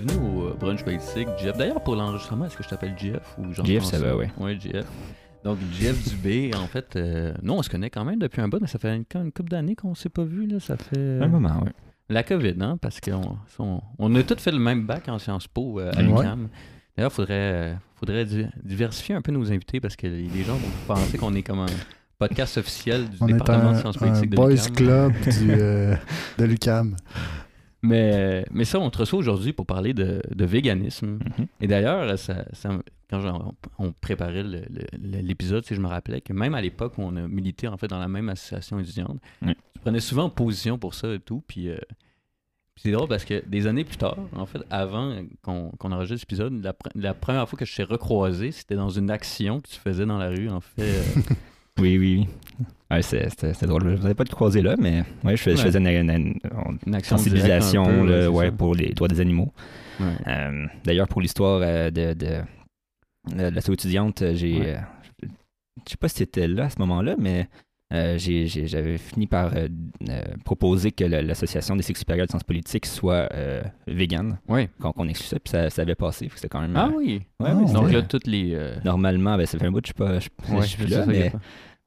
bienvenue au euh, brunch politique. Jeff, d'ailleurs, pour l'enregistrement, est-ce que je t'appelle Jeff ou jean Jeff, ça va, ouais. Oui, Jeff. Donc, Jeff Dubé, en fait, euh, nous, on se connaît quand même depuis un bout, mais ça fait une, une couple d'années qu'on s'est pas vu, là. Ça fait. Un moment, oui. La COVID, hein, parce qu'on on, on a tous fait le même bac en Sciences Po euh, à Ouais. l'UQAM. D'ailleurs, il faudrait, euh, faudrait di- diversifier un peu nos invités parce que les gens vont penser qu'on est comme un podcast officiel du On est département de un, sciences un politiques de boys l'UQAM. club du, euh, de l'UCAM. Mais, mais ça, on te reçoit aujourd'hui pour parler de, de véganisme. Mhm. Et d'ailleurs, ça, ça- quand on préparait le- le- l'épisode, sais, je me rappelais que même à l'époque où on a milité en fait dans la même association étudiante, Oui. tu prenais souvent position pour ça et tout. Puis, euh, puis c'est drôle parce que des années plus tard, en fait, avant qu'on qu'on enregistre l'épisode, la, pre- la première fois que je t'ai recroisé, c'était dans une action que tu faisais dans la rue, en fait. euh, Oui, oui, oui. Ouais, c'est- c'était drôle. Je ne vous avais pas de croiser là, mais ouais, je, faisais une, une- une- une action sensibilisation peu, là, ouais, pour les droits des animaux. Euh, D'ailleurs, pour l'histoire euh, de, de, de la étudiante, euh, j'ai. Euh, je sais pas si c'était là à ce moment-là, mais j'avais fini par proposer que la- l'Association des cycles supérieurs de sciences politiques soit végane, Ouais. qu'on qu'on exclut ça, puis ça, ça avait passé. C'était quand même. Ah oui. Ah, Donc là, toutes les. normalement, ben, ça fait un bout, je suis pas. Je, suis plus là, mais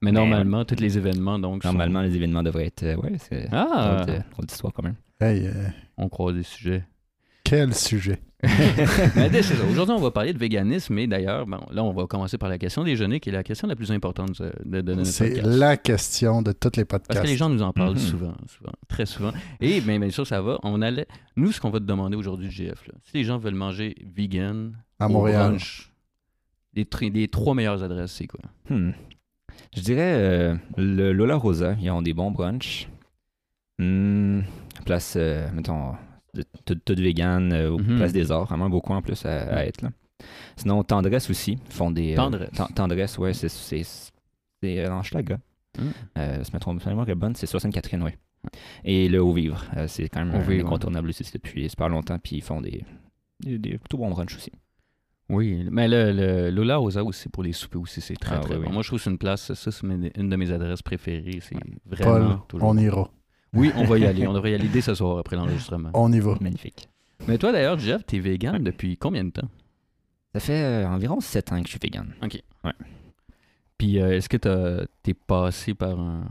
mais normalement, tous les événements, donc. sont- normalement, les événements devraient être. euh, ouais, c'est. Ah! Autre, euh, autre histoire quand même. Hey, euh, On croise des sujets. quel sujet? Aujourd'hui, on va parler de véganisme. Et d'ailleurs, bon, là, on va commencer par la question déjeuner, qui est la question la plus importante de, de notre C'est la question de tous les podcasts. Parce que les gens nous en parlent Mhm. souvent, souvent, très souvent. Et bien, bien sûr, ça va. On allait. Nous, ce qu'on va te demander aujourd'hui, GF, là, si les gens veulent manger vegan à Montréal. brunch, les, les trois meilleures adresses, c'est quoi? Hmm. Je dirais euh, le Lola Rosa, ils ont des bons brunchs. Hmm, Place, euh, mettons, toute vegan, euh, au Mhm. place des arts, vraiment beaucoup en plus à, à être là. Sinon, Tendresse aussi, font des. euh, Tendresse. Ten- Tendresse, ouais, c'est. C'est euh, en Schlager. Hmm. Euh, si ma trompe- mémoire est bonne, c'est 64 oui. Et le Haut Vivre, c'est quand même Au un Vivre, incontournable aussi depuis super longtemps, puis ils font des, des, des plutôt bons brunchs aussi. Oui, mais le, le Lola Rosa aussi pour les soupers aussi, c'est très Ah, très oui, bon. oui. Moi, je trouve que c'est une place, ça, c'est une de mes adresses préférées. C'est vraiment Paul, toujours. on ira. Oui, on va y aller. On devrait y aller dès ce soir après l'enregistrement. On y va. Magnifique. Mais toi, d'ailleurs, Jeff, t'es vegan depuis combien de temps? Ça fait euh, environ 7 ans que je suis vegan. Puis euh, est-ce que t'as- t'es passé par un,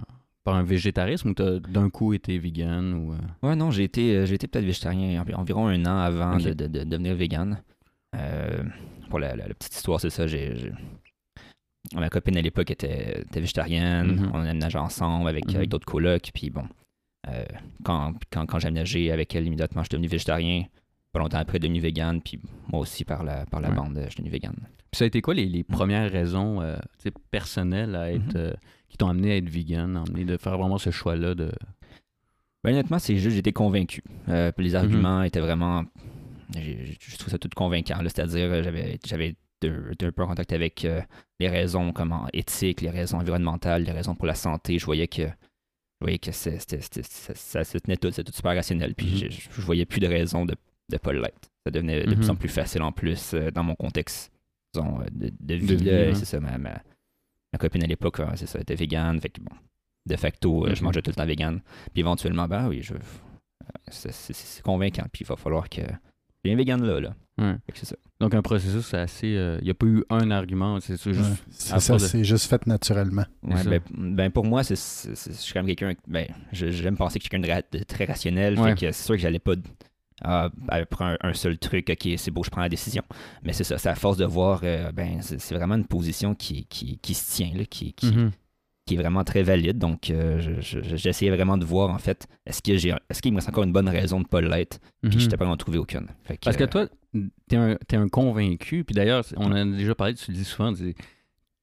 par un végétarisme ou t'as d'un coup été vegan ou... euh, Ouais, non, j'ai été, euh, j'ai été peut-être végétarien envi- environ un an avant Ok. de, de- de devenir vegan. Euh, pour la, la- la petite histoire, c'est ça. J'ai, Ma copine à l'époque était, était végétarienne. Mhm. On aménageait ensemble avec, Mhm. avec d'autres colocs. Puis bon, euh, quand, quand, quand j'ai aménagé avec elle, immédiatement, je suis devenu végétarien. Pas longtemps après, devenu vegan. Puis moi aussi, par la, par la Ouais. bande, je suis devenu vegan. Puis ça a été quoi les, les premières raisons euh, personnelles à être, Mhm. euh, qui t'ont amené à être vegan, amené de faire vraiment ce choix-là de... Ben, honnêtement, c'est juste j'étais convaincu. Les Mhm. arguments étaient vraiment. Je trouve ça tout convaincant. C'est-à-dire, euh, j'avais j'avais été un peu en contact avec euh, les raisons comment, éthiques, les raisons environnementales, les raisons pour la santé. Je voyais que. Je voyais que ça, ça se tenait tout, c'était tout super rationnel. Puis Mhm. je, je voyais plus de raison de ne pas l'être. Ça devenait de plus en plus facile en plus euh, dans mon contexte disons, de, de vie. C'est ça, ma, ma, ma copine à l'époque, c'est ça, était végane. Fait que bon, de facto, je Mhm. mangeais tout le temps vegan. Puis éventuellement, ben oui, je, c'est convaincant. Puis il va falloir que. Vegan là, là. Ouais. Fait que c'est ça. Donc un processus assez... Il n'y a pas eu un argument, c'est juste... Ouais. C'est ça, de- c'est juste fait naturellement. Ouais, ben, ben, pour moi, c'est, je suis quand même quelqu'un. Ben, je- j'aime penser que je suis quelqu'un de, très rationnel. Ouais. Fait que c'est sûr que j'allais pas. Ah, après un, un seul truc, ok, c'est beau, je prends la décision. Mais c'est ça, c'est à force de voir, euh, ben, c'est, vraiment une position qui, qui, qui se tient, là, qui, qui, Mhm. Qui est vraiment très valide. Donc, euh, je- je- j'essayais vraiment de voir, en fait, est-ce, que j'ai, est-ce qu'il me reste encore une bonne raison de ne pas l'être? Puis Mhm. j'étais pas en trouver aucune. Parce que euh, toi, t'es un, t'es un convaincu, puis d'ailleurs, on en a déjà parlé, tu le dis souvent, tu dis,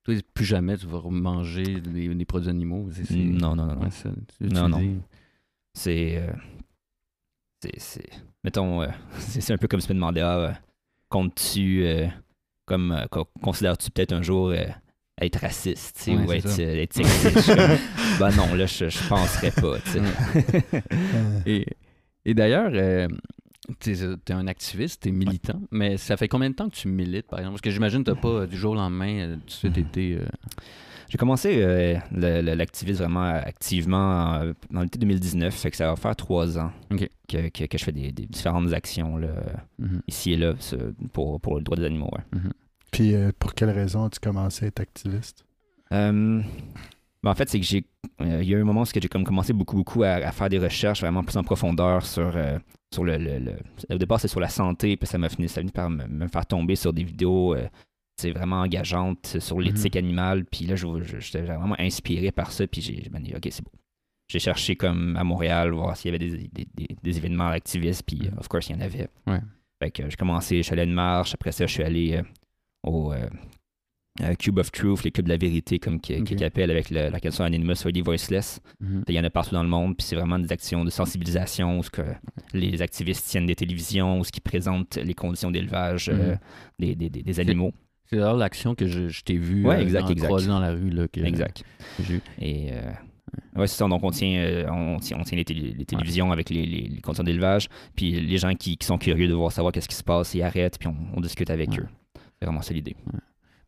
toi, plus jamais tu vas manger des, des produits animaux. Non, non, non, non. Ouais, ça, tu- tu Non. C'est. euh, c'est, c'est- Mettons, euh, c'est, un peu comme si tu me demandais, ah, comptes-tu. comme. co- considères-tu peut-être un jour. Être raciste, tu sais, Ouais, ou être, euh, être sexiste. Ben non, là, je, je penserais pas, tu sais. Et, et d'ailleurs, euh, tu es un activiste, tu es militant, mais ça fait combien de temps que tu milites, par exemple? Parce que j'imagine que tu pas du jour au lendemain, euh, de suite Mhm. été... euh, J'ai commencé euh, l'activisme vraiment activement euh, dans l'été 2019, fait que ça va faire trois ans que, que- que je fais des, des différentes actions là, Mhm. ici et là pour, pour le droit des animaux. ouais. Puis euh, pour quelle raison as-tu commencé à être activiste? Euh, ben, en fait, c'est que j'ai. euh, Il y a eu un moment où j'ai comme commencé beaucoup, beaucoup à, à faire des recherches vraiment plus en profondeur sur, sur le, le- le- Au départ, c'est sur la santé, puis ça m'a fini, ça a fini par me, me faire tomber sur des vidéos c'est vraiment engageantes sur l'éthique animale. Puis là, j'étais vraiment inspiré par ça, puis j'ai je me dit, OK, c'est bon. J'ai cherché comme à Montréal, voir s'il y avait des, des- des- des événements activistes, puis Mhm. of course, il y en avait. Ouais. Fait que j'ai commencé, je suis allé à une marche, après ça, je suis allé au euh, euh, Cube of Truth, les cubes de la vérité, comme qui, qui- Ok. qui appellent avec le- la question Anonymous the Voiceless. Mhm. Il y en a partout dans le monde, puis c'est vraiment des actions de sensibilisation où ce que les activistes tiennent des télévisions, où ce qui présentent les conditions d'élevage euh, Mhm. des, des- des- des animaux. C'est d'ailleurs l'action que je, je t'ai vu Ouais, euh, exact, dans, exact. croiser dans la rue. Là, que, Exact. que. Et ouais, c'est ça. Donc, on tient, euh, on tient, on tient les, télé- les télévisions avec les, les- les conditions d'élevage. Puis les gens qui, qui sont curieux de voir savoir qu'est-ce qui se passe, ils arrêtent, puis on, on discute avec Ouais. eux. C'est vraiment ça l'idée.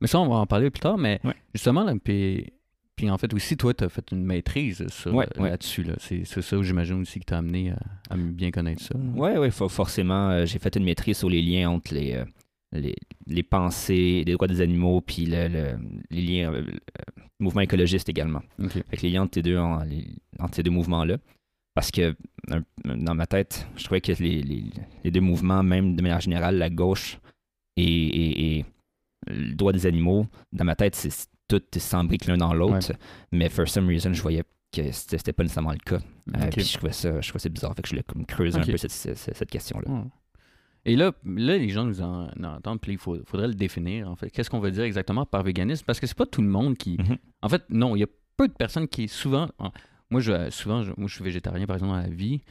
Mais ça, on va en parler plus tard. Mais Ouais. justement, là, puis, puis en fait, aussi, toi, tu as fait une maîtrise Ouais, là-dessus. Là. C'est, ça, j'imagine aussi, qui t'a amené à, à bien connaître ça. Oui, oui, forcément. euh, j'ai fait une maîtrise sur les liens entre les, euh, les, les pensées des droits des animaux, puis le, le- les liens, euh, le mouvement écologiste également. Ok. Fait que les liens entre ces deux, en- les- entre ces deux mouvements-là. Parce que dans ma tête, je trouvais que les, les- les deux mouvements, même de manière générale, la gauche et, le droit des animaux, dans ma tête, c'est tout s'embrique l'un dans l'autre. Mais for some reason, je voyais que c'était pas nécessairement le cas. Euh. Puis je trouvais ça, je trouvais ça bizarre. Fait que je comme creuser Ok. un peu cette, cette- cette question-là. Ouais. Et là, là, les gens nous en, en entendent, puis il faut- faudrait le définir, en fait. Qu'est-ce qu'on veut dire exactement par véganisme? Parce que c'est pas tout le monde qui... Mhm. En fait, non, il y a peu de personnes qui, souvent... en- Moi, je, souvent, je, moi, je suis végétarien, par exemple, dans la vie,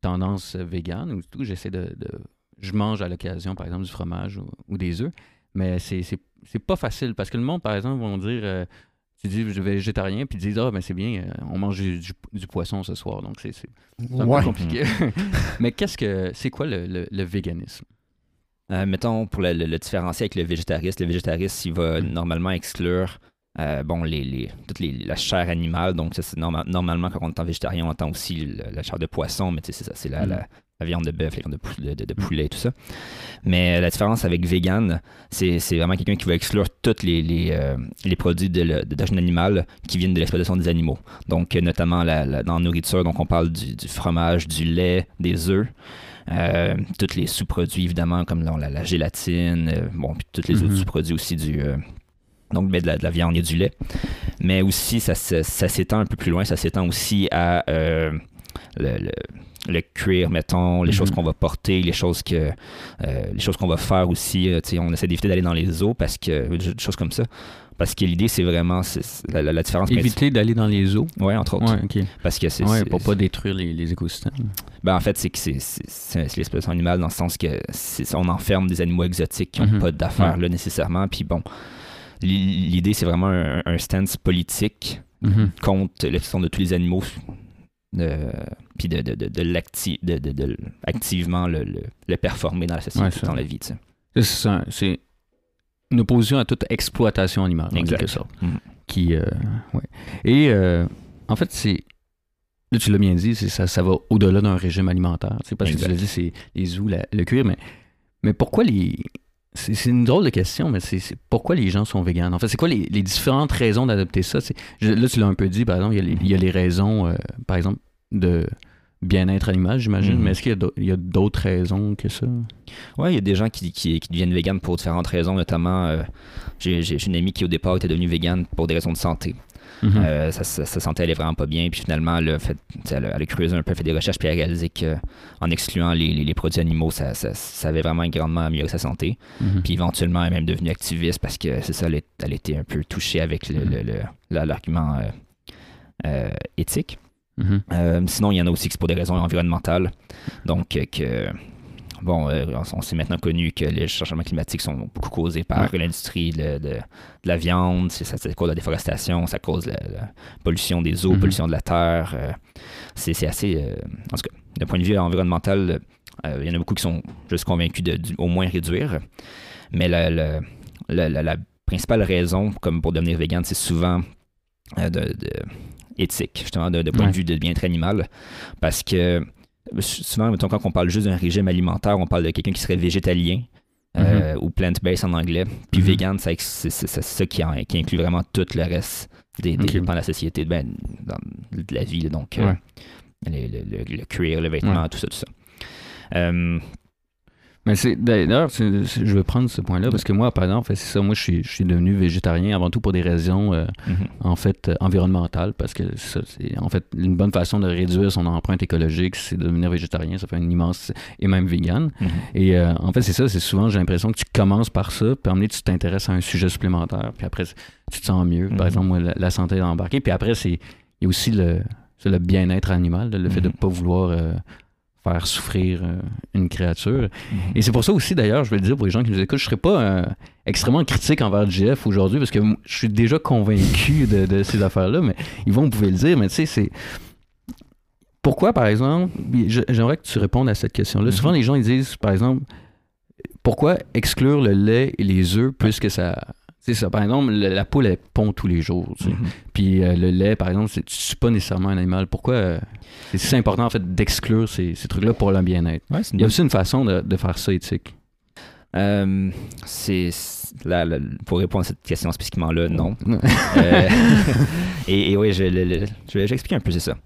tendance végane ou tout. J'essaie de, de- Je mange à l'occasion, par exemple, du fromage ou, ou des œufs, mais c'est c'est- c'est pas facile, parce que le monde, par exemple, vont dire... euh, tu dis je suis végétarien, puis ils disent Ah, ben c'est bien, euh, on mange du, du- du poisson ce soir, donc c'est un Ouais. peu compliqué. Mais qu'est-ce que c'est quoi le, le- le véganisme? Euh, mettons, pour le, le- le différencier avec le végétariste, le végétariste, il va Mhm. normalement exclure euh, bon, les, les- toute les- la chair animale. Donc, ça, c'est norma- normalement, quand on entend végétarien, on entend aussi le- la chair de poisson, mais tu sais, c'est ça, c'est la, la- la viande de bœuf, la viande de, de- de- poulet, tout ça. Mais euh, la différence avec vegan, c'est vraiment quelqu'un qui va exclure tous les, les, euh, les produits d'origine animale qui viennent de l'exploitation des animaux. Donc, euh, notamment la, la- dans la nourriture, donc on parle du, du fromage, du lait, des œufs. Euh, tous les sous-produits, évidemment, comme la, la- la gélatine, euh, bon, puis tous les Mhm. autres sous-produits aussi du. donc, ben, de, la, de la viande et du lait. Mais aussi, ça, ça s'étend un peu plus loin, ça s'étend aussi à euh, le, le- le cuir, mettons, les Mhm. choses qu'on va porter, les choses que euh, les choses qu'on va faire aussi. euh, on essaie d'éviter d'aller dans les eaux parce que des choses comme ça. Parce que l'idée, c'est vraiment la, la- la différence. Éviter d'aller dans les eaux? Oui, entre autres. Ouais, ok. Parce que c'est. Ouais, pour pas détruire les, les écosystèmes. ben, en fait, c'est que c'est, l'exploitation animale dans le sens que on enferme des animaux exotiques qui n'ont Mhm. pas d'affaires là nécessairement. Puis bon, l'i- l'idée, c'est vraiment un, un stance politique Mhm. contre l'exploitation de tous les animaux. Euh, puis de, de, de, de l'acti- de, de- activement le, le, le performer dans la société, Ouais, dans la vie. tu sais. C'est ça, C'est une opposition à toute exploitation animale, en Exact. quelque sorte. Mhm. Qui, euh, ouais. Et euh, en fait, c'est. Là, tu l'as bien dit, ça, ça va au-delà d'un régime alimentaire. Parce que tu l'as dit, c'est les ous, la- le cuir, mais, mais pourquoi les. C'est une drôle de question, mais c'est pourquoi les gens sont véganes? En fait, c'est quoi les, les différentes raisons d'adopter ça? Je- Là, tu l'as un peu dit, par exemple, il y a les, il y a les raisons, euh, par exemple, de bien-être animal, j'imagine, Mhm. mais est-ce qu'il y a d'autres raisons que ça? Ouais, il y a des gens qui, qui, qui deviennent véganes pour différentes raisons, notamment euh, j'ai une amie qui au départ était devenue végane pour des raisons de santé. Mhm. Euh, sa, sa- sa santé allait vraiment pas bien. Puis finalement, elle fait, elle, a, elle a creusé un peu, fait des recherches, puis elle a réalisé qu'en excluant les, les- les produits animaux, ça, ça, avait vraiment grandement amélioré sa santé. Mhm. Puis éventuellement, elle est même devenue activiste parce que c'est ça, elle, est- elle était un peu touchée avec le- le- le- l'argument euh, euh, éthique. Mhm. Euh, sinon, il y en a aussi que c'est pour des raisons environnementales. Donc, euh, que. Bon, euh, on, on s'est maintenant connu que les changements climatiques sont beaucoup causés par l'industrie de, de- de la viande, c'est, ça, ça cause la déforestation, ça cause la, la pollution des eaux, Mhm. pollution de la terre. euh, c'est, assez. euh, en tout cas, d'un point de vue environnemental, il y en a beaucoup qui sont juste convaincus de, au moins réduire. Mais la, principale raison, comme pour devenir vegan, c'est souvent de, éthique, justement, de, de point Ouais. de vue de bien-être animal. Parce que souvent, mettons, quand on parle juste d'un régime alimentaire, on parle de quelqu'un qui serait végétalien. euh, ou plant-based en anglais. Puis Mhm. vegan, c'est ça qui, en- qui inclut vraiment tout le reste des, la société, ben, dans de la vie. donc, euh, le, le- le cuir, le vêtement, tout ça, tout ça. Euh, Mais c'est d'ailleurs, je veux prendre ce point-là parce que moi, par exemple, en fait, c'est ça. Moi, je suis, je suis devenu végétarien avant tout pour des raisons, euh, mhm. en fait, euh, environnementales. Parce que ça, c'est en fait une bonne façon de réduire son empreinte écologique, c'est de devenir végétarien. Ça fait une immense et même vegan. Mhm. Et euh, en fait, c'est ça. C'est souvent, j'ai l'impression que tu commences par ça, puis après, tu t'intéresses à un sujet supplémentaire, puis après, tu te sens mieux. Par exemple, moi, la, la santé embarquée. Puis après, c'est il y a aussi le, c'est le bien-être animal, le fait de ne pas vouloir euh, faire souffrir euh, une créature. Mhm. Et c'est pour ça aussi, d'ailleurs, je vais le dire pour les gens qui nous écoutent, je ne serais pas euh, extrêmement critique envers JF aujourd'hui parce que je suis déjà convaincu de, de ces affaires-là, mais ils vont, vous pouvez le dire, mais tu sais, c'est. Pourquoi, par exemple, j'aimerais que tu répondes à cette question-là. Mhm. Souvent, les gens ils disent, par exemple, pourquoi exclure le lait et les œufs puisque ça. Sais, ça, par exemple, la, la poule, elle pond tous les jours. tu sais. Mhm. Puis euh, le lait, par exemple, c'est c'est pas nécessairement un animal. Pourquoi euh, c'est si important, en fait, d'exclure ces, ces trucs-là pour le bien-être? Ouais, c'est Il y a aussi une façon de, de faire ça éthique. Euh, c'est là, là, pour répondre à cette question spécifiquement là, non. Non. Euh, et, et oui, je, vais j'explique un peu c'est ça.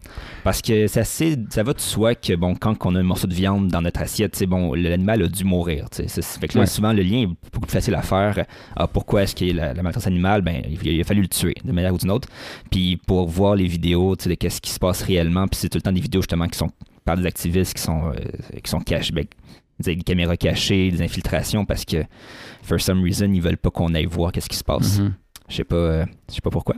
Parce que ça, c'est- ça va de soi que bon, quand on a un morceau de viande dans notre assiette, c'est bon, l'animal a dû mourir. tu sais. C'est- c'est- Fait que là, Ouais. souvent le lien est beaucoup plus facile à faire. Ah, pourquoi est-ce a la, la maltraitance animale? Ben, il, a fallu le tuer de manière ou d'une autre. Puis pour voir les vidéos, de qu'est-ce qui se passe réellement, puis c'est tout le temps des vidéos justement qui sont par des activistes qui sont euh, qui sont cachés. ben, des caméras cachées, des infiltrations parce que for some reason ils veulent pas qu'on aille voir qu'est-ce qui se passe. Mhm. Je sais pas, euh, je sais pas pourquoi.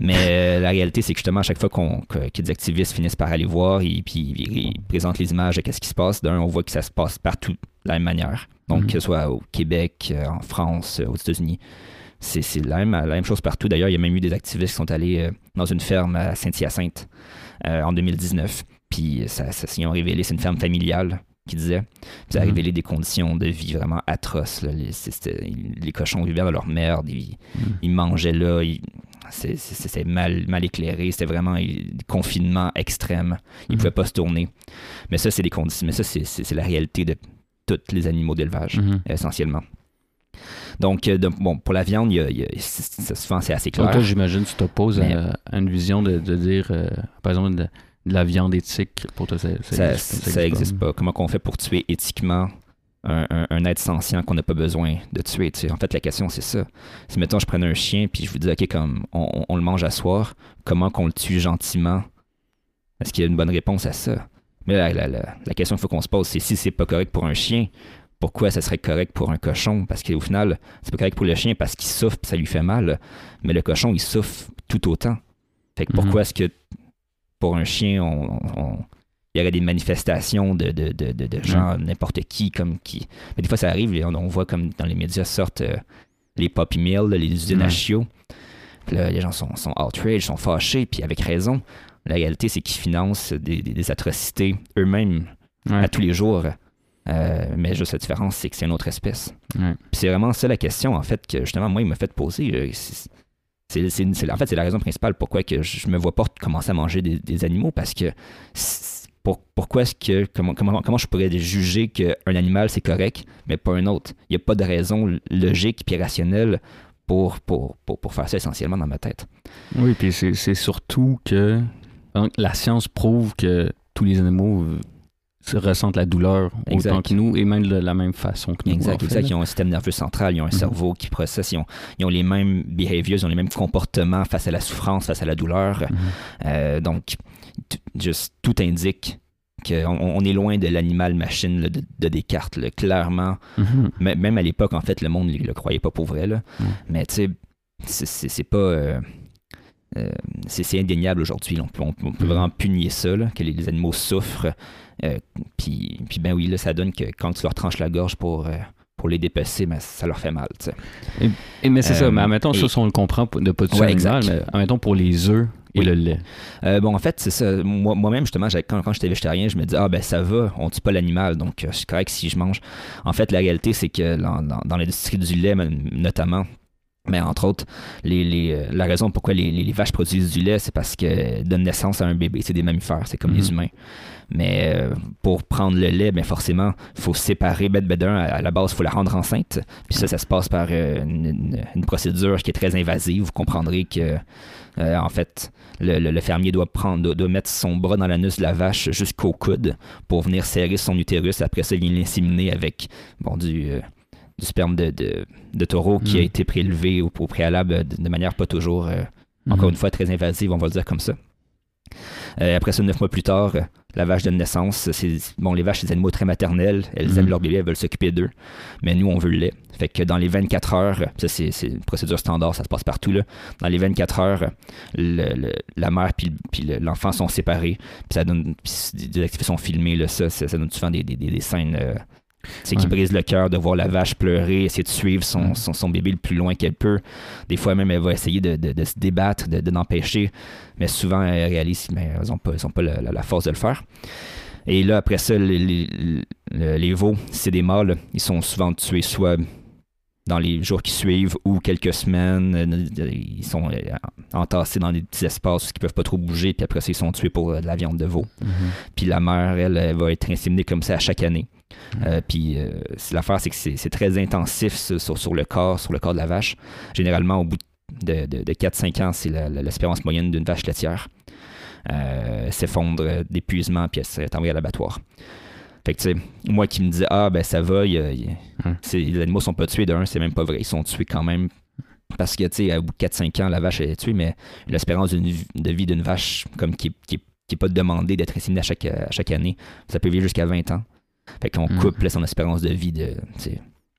Mais euh, la réalité, c'est que justement, à chaque fois qu'on, que, que des activistes finissent par aller voir et puis ils, présentent les images de qu'est-ce qui se passe, d'un, on voit que ça se passe partout de la même manière. Donc, Mhm. que ce soit au Québec, euh, en France, aux États-Unis. C'est, c'est la, même, la même chose partout. D'ailleurs, il y a même eu des activistes qui sont allés dans une ferme à Saint-Hyacinthe euh, en 2019. Puis, ça, ça, ils ont révélé, c'est une ferme familiale qui disait. Puis ça a Mhm. révélé des conditions de vie vraiment atroces. là. Les, cochons vivaient dans leur merde. Ils, Mhm. ils mangeaient là. C'était mal, mal éclairé. C'était vraiment un confinement extrême. Ils Mhm. pouvaient pas se tourner. Mais ça, c'est des conditions. Mais ça, c'est- la réalité de tous les animaux d'élevage, Mhm. essentiellement. Donc, euh, de- bon, pour la viande, il y a, il y a- c'est- c'est- souvent, c'est assez clair. Donc là, j'imagine que tu t'opposes à, à une vision de, de dire, euh, par exemple, la viande éthique. Pour toi, ça, ça, existe- ça existe pas? Comment on fait pour tuer éthiquement un, un- un être sentient qu'on n'a pas besoin de tuer? tu sais? En fait, la question, c'est ça. Si, mettons, je prenais un chien, puis je vous dis, OK, comme on, on- on le mange à soir, comment qu'on le tue gentiment? Est-ce qu'il y a une bonne réponse à ça? Mais la, la- la- la question qu'il faut qu'on se pose, c'est si c'est pas correct pour un chien, pourquoi ça serait correct pour un cochon? Parce qu'au final, c'est pas correct pour le chien parce qu'il souffre puis ça lui fait mal, mais le cochon, il souffre tout autant. Fait que Mhm. pourquoi est-ce que pour un chien, on, on- il y aurait des manifestations de, de, de, de, de gens, n'importe qui, comme qui. Mais des fois, ça arrive, on, on voit comme dans les médias sortent euh, les puppy mills, les usines à Ouais. chiots. Puis là, les gens sont, sont outraged, sont fâchés, puis avec raison. La réalité, c'est qu'ils financent des, des- des atrocités eux-mêmes Ouais. à tous les jours. Euh, mais juste la différence, c'est que c'est une autre espèce. Ouais. Puis c'est vraiment ça la question, en fait, que justement, moi, il m'a fait poser. euh, c'est- en fait, c'est la raison principale pourquoi que je je me vois pas commencer à manger des, animaux, parce que pourquoi est-ce que, comment, comment, comment je pourrais juger qu'un animal c'est correct, mais pas un autre? Il n'y a pas de raison logique puis rationnelle pour, pour, pour, faire ça essentiellement dans ma tête. Oui, puis c'est surtout que donc, la science prouve que tous les animaux ressentent la douleur Exact. autant que nous et même de la même façon que nous. Exact, en fait, exact. Ils ont un système nerveux central, ils ont un Mhm. cerveau qui processe, ils ont, ils ont les mêmes behaviors, ils ont les mêmes comportements face à la souffrance, face à la douleur. Mhm. Euh, donc, juste tout indique qu'on on est loin de l'animal-machine là, de, de Descartes, là, clairement. Mhm. Même à l'époque, en fait, le monde ne le croyait pas pour vrai. Là. Mais tu sais, c'est pas. euh, euh, c'est indéniable aujourd'hui. On peut, on peut- on peut vraiment punir ça, là, que les, les animaux souffrent. Euh, puis, puis, ben oui, là, ça donne que quand tu leur tranches la gorge pour, euh, pour les dépecer, ben, ça leur fait mal. Et, mais c'est ça, mais admettons, et- ça, si on le comprend de pas tuer Ouais, l'animal, exact. mais admettons pour les œufs et le lait. Bon, en fait, c'est ça. Moi- Moi-même, justement, quand, quand j'étais végétarien, je me disais, ah ben ça va, on tue pas l'animal, donc euh, c'est correct si je mange. En fait, la réalité, c'est que dans, dans- dans l'industrie du lait, notamment, Mais entre autres, les, les, euh, la raison pourquoi les, les- les vaches produisent du lait, c'est parce que donnent naissance à un bébé. C'est des mammifères, c'est comme les Mhm. humains. Mais euh, pour prendre le lait, ben forcément, il faut séparer bête bête d'un. À la base, il faut la rendre enceinte. Puis ça, ça se passe par euh, une, une- une procédure qui est très invasive. Vous comprendrez que, euh, en fait, le, le- le fermier doit, prendre, doit, doit mettre son bras dans l'anus de la vache jusqu'au coude pour venir serrer son utérus. Après ça, il l'inséminer avec bon, du, euh, du sperme de, de, de taureau qui a Mhm. été prélevé au, au préalable de, de manière pas toujours, euh, Mhm. encore une fois, très invasive, on va le dire comme ça. Euh, après ça, neuf mois plus tard, euh, la vache donne naissance. C'est, bon, les vaches, c'est des animaux très maternels. Elles Mhm. aiment leur bébé, elles veulent s'occuper d'eux. Mais nous, on veut le lait. Fait que dans les 24 heures, ça c'est, une procédure standard, ça se passe partout. Là. Dans les 24 heures, le- le- la mère puis, le- puis le- l'enfant sont séparés. Puis ça donne des activités sont filmées. Là, ça, ça, ça donne souvent des, des, des- des scènes euh, c'est qui Ouais. brise le cœur de voir la vache pleurer, essayer de suivre son, son, son bébé le plus loin qu'elle peut. Des fois même, elle va essayer de, de- de se débattre, de, l'empêcher, mais souvent, elle réalise qu'elles n'ont pas, ont pas la, la- la force de le faire. Et là, après ça, les, les, les- les veaux, c'est des mâles, ils sont souvent tués soit dans les jours qui suivent ou quelques semaines. Ils sont euh, entassés dans des petits espaces où ils peuvent pas trop bouger, puis après ça, ils sont tués pour euh, de la viande de veau. Mhm. Puis la mère, elle, elle va être inséminée comme ça à chaque année. Euh, puis euh, l'affaire, c'est que c'est très intensif sur, sur le corps, sur le corps de la vache. Généralement, au bout de, de, de 4-5 ans, c'est l'espérance moyenne d'une vache laitière. Euh, s'effondre d'épuisement, puis elle serait envoyée à l'abattoir. Fait que, tu sais, moi qui me dis, ah, ben ça va, il y a- il y a- c'est- les animaux sont pas tués d'un, c'est même pas vrai. Ils sont tués quand même. Parce que, tu sais, au bout de 4-5 ans, la vache est tuée, mais l'espérance de vie d'une vache, comme qui, qui, qui est pas demandée d'être inséminée à chaque, à chaque année, ça peut vivre jusqu'à 20 ans. Fait qu'on Mhm. coupe là, son espérance de vie de,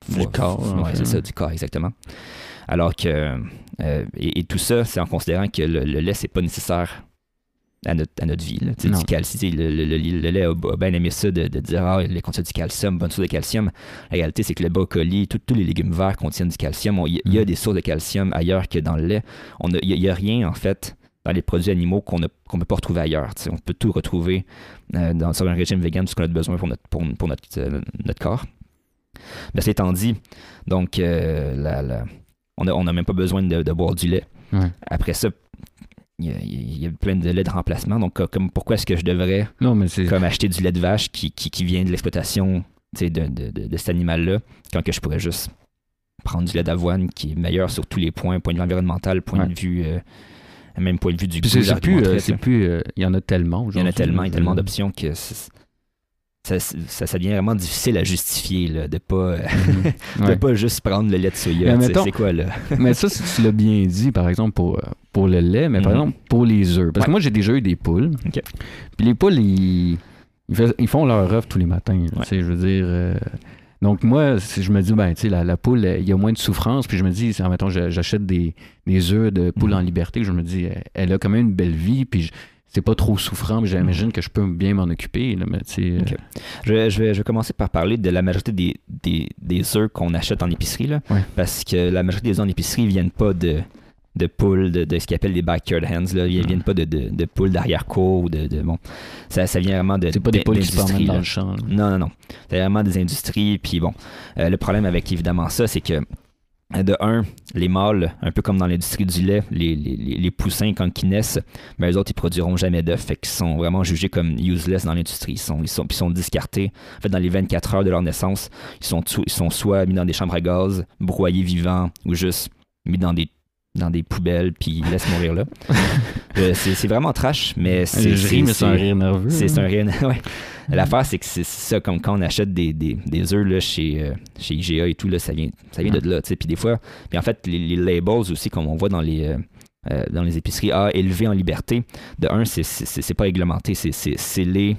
Du corps, Ouais, c'est ça, du corps, exactement. Alors que, euh, et, et tout ça, c'est en considérant que le, le lait, c'est pas nécessaire à notre, à notre vie. là. Du calcium, le, le- le- lait a, a bien aimé ça de, de dire Ah, le lait contient du calcium, bonne source de calcium. La réalité, c'est que le brocoli, tous les légumes verts contiennent du calcium. Il y, il y a Mm. des sources de calcium ailleurs que dans le lait. Il n'y a, rien, en fait, dans les produits animaux qu'on ne peut pas retrouver ailleurs. On peut tout retrouver euh, dans, sur un régime vegan, tout ce qu'on a besoin pour notre, pour, pour notre, euh, notre corps. Mais c'est étant dit, donc, euh, la- la- on n'a on a même pas besoin de, de boire du lait. Ouais. Après ça, il y, a, il y a plein de lait de remplacement. Donc, comme, pourquoi est-ce que je devrais Non, mais c'est. comme acheter du lait de vache qui, qui, qui vient de l'exploitation de, de, de, de cet animal-là, quand que je pourrais juste prendre du lait d'avoine qui est meilleur sur tous les points, point de vue environnemental, point Ouais. de vue, euh, même point de vue du Puis goût, c'est plus. euh, c'est plus. euh, Il y en a tellement. Il y en aujourd'hui, a tellement, il y a tellement d'options que ça, ça, ça devient vraiment difficile à justifier là, de pas euh, mhm. de Ouais. pas juste prendre le lait de soya. C'est quoi là? mais ça, tu l'as bien dit, par exemple, pour, euh, pour le lait, mais par Mhm. exemple, pour les œufs. Parce que moi, j'ai déjà eu des poules. Puis les poules, ils, ils, font leur œuf tous les matins. là, Ouais. Je veux dire. euh, donc, moi, si je me dis, ben, tu sais, la, la poule, euh, il y a moins de souffrance. Puis je me dis, si, admettons, j'a- j'achète des, des œufs de poule Mhm. en liberté, je me dis, elle, elle a quand même une belle vie. Puis c'est pas trop souffrant. mais J'imagine que je peux bien m'en occuper. Là, mais euh. Je, vais- je vais, je vais commencer par parler de la majorité des, des, des œufs qu'on achète en épicerie. Là, Ouais. Parce que la majorité des œufs en épicerie ne viennent pas de, de poules, de, de ce qu'ils appellent les backyard hens. Là. Ils ne viennent pas de, de, de poules d'arrière-cour. ou De, de, bon, ça, ça vient vraiment de. c'est pas des poules qui se dans le champ. là. Non, non, non. C'est vraiment des industries. Puis bon, euh, le problème avec évidemment ça, c'est que euh, de un, les mâles, un peu comme dans l'industrie du lait, les, les, les- poussins, quand ils naissent, ben, eux autres, ils produiront jamais d'œufs. Fait qu'ils sont vraiment jugés comme useless dans l'industrie. Ils sont, ils, sont, puis ils sont discartés. En fait, dans les 24 heures de leur naissance, ils sont, ils sont soit mis dans des chambres à gaz, broyés vivants, ou juste mis dans des dans des poubelles puis ils laissent mourir là. Euh, c'est vraiment trash, mais c'est Je ris, mais c'est un c'est- rire nerveux. c'est un rien. ouais. L'affaire, c'est que c'est ça, comme quand on achète des, des, des œufs là, chez, euh, chez IGA et tout, là, ça vient, ça vient de là. Puis des fois, puis en fait, les, les labels aussi, comme on voit dans les, euh, euh, dans les épiceries, ah, élevé en liberté, de un, c'est- pas réglementé. C'est- les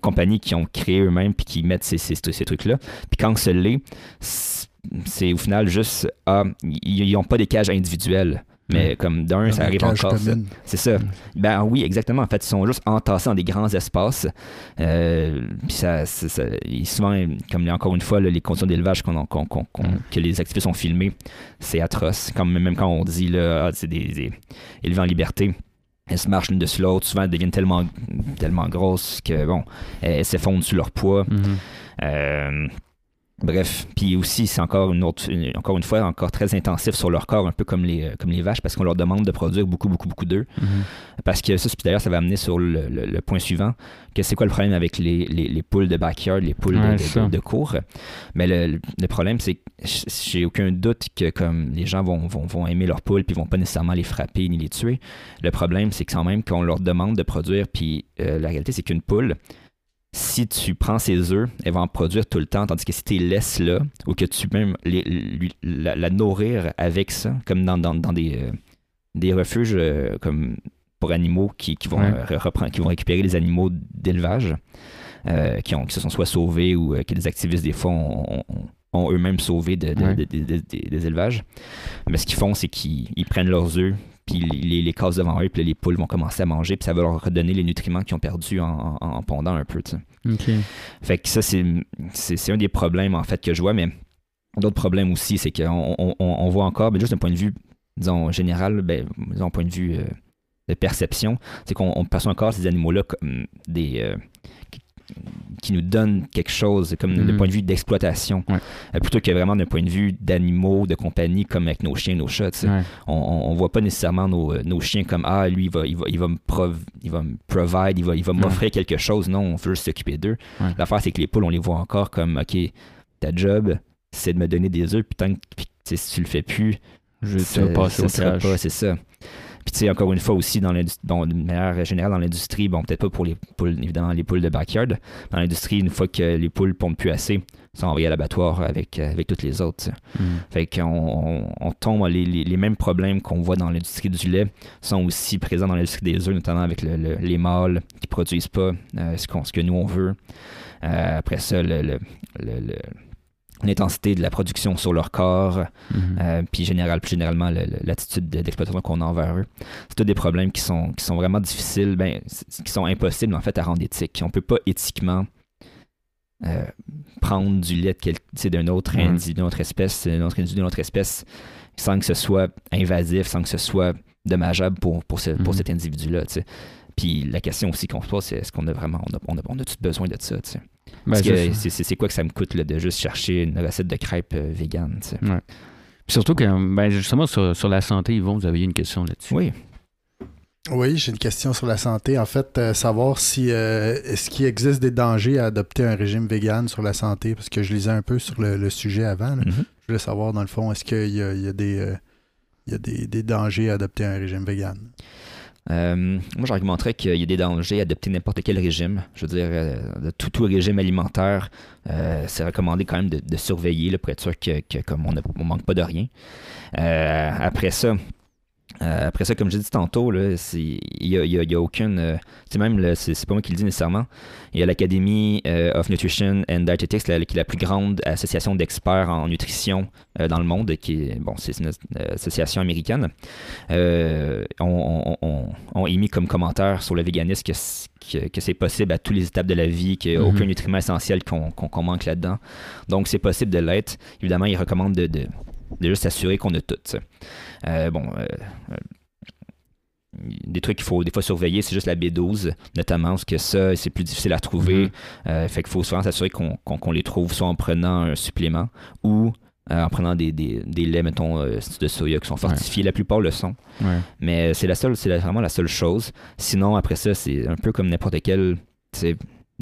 compagnies qui ont créé eux-mêmes puis qui mettent ces, ces, ces trucs-là. Puis quand ce l'est, c'est au final juste, ah, ils n'ont pas des cages individuelles. Mais comme d'un, ça arrive encore. C'est ça. Ben oui, exactement. En fait, ils sont juste entassés dans des grands espaces. Euh, puis ça, ça- ça- et souvent, comme encore une fois, là, les conditions d'élevage Mm. que les activistes ont filmées, c'est atroce. Comme, même quand on dit là, ah, c'est des, des élevés en liberté. Elles se marchent l'une dessus l'autre, souvent elles deviennent tellement, tellement grosses que bon, elles s'effondrent sous leur poids. Mhm. Euh, Bref, puis aussi, c'est encore une autre, une- encore une fois, encore très intensif sur leur corps, un peu comme les, euh, comme les vaches, parce qu'on leur demande de produire beaucoup, beaucoup, beaucoup d'œufs. Mhm. Parce que ça, puis d'ailleurs, ça va amener sur le, le- le point suivant, que c'est quoi le problème avec les, les, les poules de backyard, les poules de- Ouais, de, c'est ça. de, de cours. Mais le, le- le problème, c'est que j'ai aucun doute que comme les gens vont, vont, vont aimer leurs poules, puis vont pas nécessairement les frapper ni les tuer. Le problème, c'est que quand même qu'on leur demande de produire, puis euh, la réalité, c'est qu'une poule, si tu prends ses œufs, elle va en produire tout le temps, tandis que si tu les laisses là, ou que tu même les- lui- la, la nourrir avec ça, comme dans, dans, dans des, euh, des refuges euh, comme pour animaux qui, qui vont, Ouais. euh, reprendre, qui vont récupérer les animaux d'élevage, euh, qui, ont, qui se sont soit sauvés ou que les activistes, des fois, ont, ont- ont eux-mêmes sauvé de- de- Ouais. de- de- de- de- des élevages. Mais ce qu'ils font, c'est qu'ils ils prennent leurs œufs, puis les, les cassent devant eux, puis les poules vont commencer à manger, puis ça va leur redonner les nutriments qu'ils ont perdus en, en- en pondant un peu. tu sais. OK. Fait que ça, c'est, un des problèmes, en fait, que je vois, mais d'autres problèmes aussi, c'est qu'on on, voit encore, mais juste d'un point de vue, disons, général, ben, disons, point de vue euh, de perception, c'est qu'on on perçoit encore ces animaux-là comme des... euh, qui- nous donnent quelque chose, comme Mhm. d'un point de vue d'exploitation, Ouais. euh, plutôt que vraiment d'un point de vue d'animaux, de compagnie, comme avec nos chiens, nos chats. Ouais. on, on voit pas nécessairement nos, euh, nos chiens comme ah lui il va il va il va me prov- il va me provide il va il va Ouais. m'offrir quelque chose non on veut juste s'occuper d'eux l'affaire c'est que les poules on les voit encore comme ok ta job c'est de me donner des œufs puis tant que si tu le fais plus Je ça, vais passer ça au sera cash. pas c'est ça puis tu sais encore une fois aussi dans l'industrie bon, de manière générale dans l'industrie bon peut-être pas pour les poules évidemment les poules de backyard dans l'industrie une fois que les poules pondent plus assez sont envoyées à l'abattoir avec euh, avec toutes les autres. Mhm. Fait qu'on on, on tombe, les, les- les mêmes problèmes qu'on voit dans l'industrie du lait sont aussi présents dans l'industrie des œufs, notamment avec le- le- les mâles qui produisent pas euh, ce, ce que nous on veut. Euh, après ça, le- l'intensité de la production sur leur corps, Mhm. euh, puis général, plus généralement le- le- l'attitude de- d'exploitation qu'on a envers eux. C'est tous des problèmes qui sont, qui sont vraiment difficiles, ben, qui sont impossibles en fait à rendre éthiques. On peut pas éthiquement euh, prendre du lait d'un autre Mhm. individu, d'une autre espèce, d'un autre individu d'une autre espèce, sans que ce soit invasif, sans que ce soit dommageable pour, pour, ce- pour Mhm. cet individu-là. Puis la question aussi qu'on se pose, c'est est-ce qu'on a vraiment, on a, on a, on a-tu besoin de ça? Ben, c'est quoi que ça me coûte là, de juste chercher une recette de crêpes euh, vegan? surtout que, ben, justement, sur, sur la santé, Yvon, vous aviez une question là-dessus. Oui. Oui, j'ai une question sur la santé. En fait, euh, savoir si euh, est-ce qu'il existe des dangers à adopter un régime vegan sur la santé, parce que je lisais un peu sur le, le sujet avant. là. Mhm. Je voulais savoir, dans le fond, est-ce qu'il y a, il y a des, euh, il y a des, des dangers à adopter un régime vegan? Euh, moi, j'argumenterais qu'il y a des dangers à adopter n'importe quel régime. Je veux dire, euh, tout, régime alimentaire, euh, c'est recommandé quand même de, surveiller là, pour être sûr que, que comme on ne manque pas de rien. Après ça, euh, après ça, comme j'ai dit tantôt, il n'y a, y a- il y a aucune. euh, c'est même, c'est pas moi qui le dis nécessairement. Il y a l'Academy euh, of Nutrition and Dietetics, la- qui est la plus grande association d'experts en nutrition euh, dans le monde, qui est, bon, c'est une association américaine. On, on- on- on émis comme commentaire sur le véganisme que, c- que, que c'est possible à toutes les étapes de la vie, qu'il n'y a Mhm. aucun nutriment essentiel qu'on manque là-dedans. Donc, c'est possible de l'être. Évidemment, ils recommandent de, de, de juste s'assurer qu'on a tout. tu sais. Euh, bon, euh, euh, des trucs qu'il faut des fois surveiller, c'est juste la B12, notamment, parce que ça, c'est plus difficile à trouver. Mhm. Euh, fait qu'il faut souvent s'assurer qu'on les trouve soit en prenant un supplément ou euh, en prenant des, des, des laits, mettons, euh, de soya qui sont fortifiés. La plupart le sont. Ouais. Mais c'est la seule, c'est vraiment la seule chose. Sinon, après ça, c'est un peu comme n'importe quelle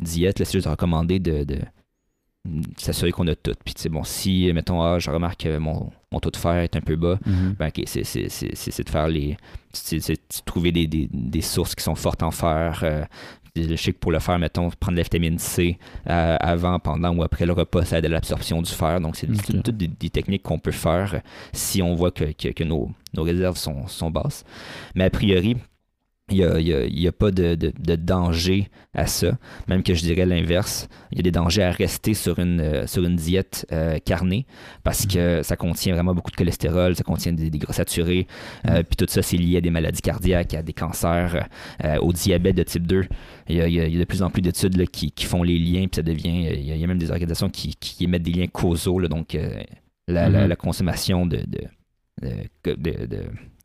diète. là, C'est juste recommandé de, de s'assurer qu'on a tout. Puis, tu sais, bon, si, mettons, ah, je remarque que mon, mon taux de fer est un peu bas, Mhm. ben, c'est, de faire les. C'est, trouver des, des, des sources qui sont fortes en fer. euh, je sais que pour le fer, mettons, prendre la vitamine C euh, avant, pendant ou après le repas, ça aide à l'absorption du fer. Donc, c'est toutes des, des techniques qu'on peut faire si on voit que, que, que nos, nos réserves sont, sont basses. Mais a priori, il n'y a, pas de, de- de danger à ça. Même que je dirais l'inverse. Il y a des dangers à rester sur une, euh, sur une diète euh, carnée parce que ça contient vraiment beaucoup de cholestérol, ça contient des, des gras saturés. euh, Puis tout ça, c'est lié à des maladies cardiaques, à des cancers, au diabète de type 2. Il y a, il y de plus en plus d'études qui, qui font les liens, puis ça devient. Il y a, il y a même des organisations qui, qui émettent des liens causaux. là, donc, la, Mhm. la consommation de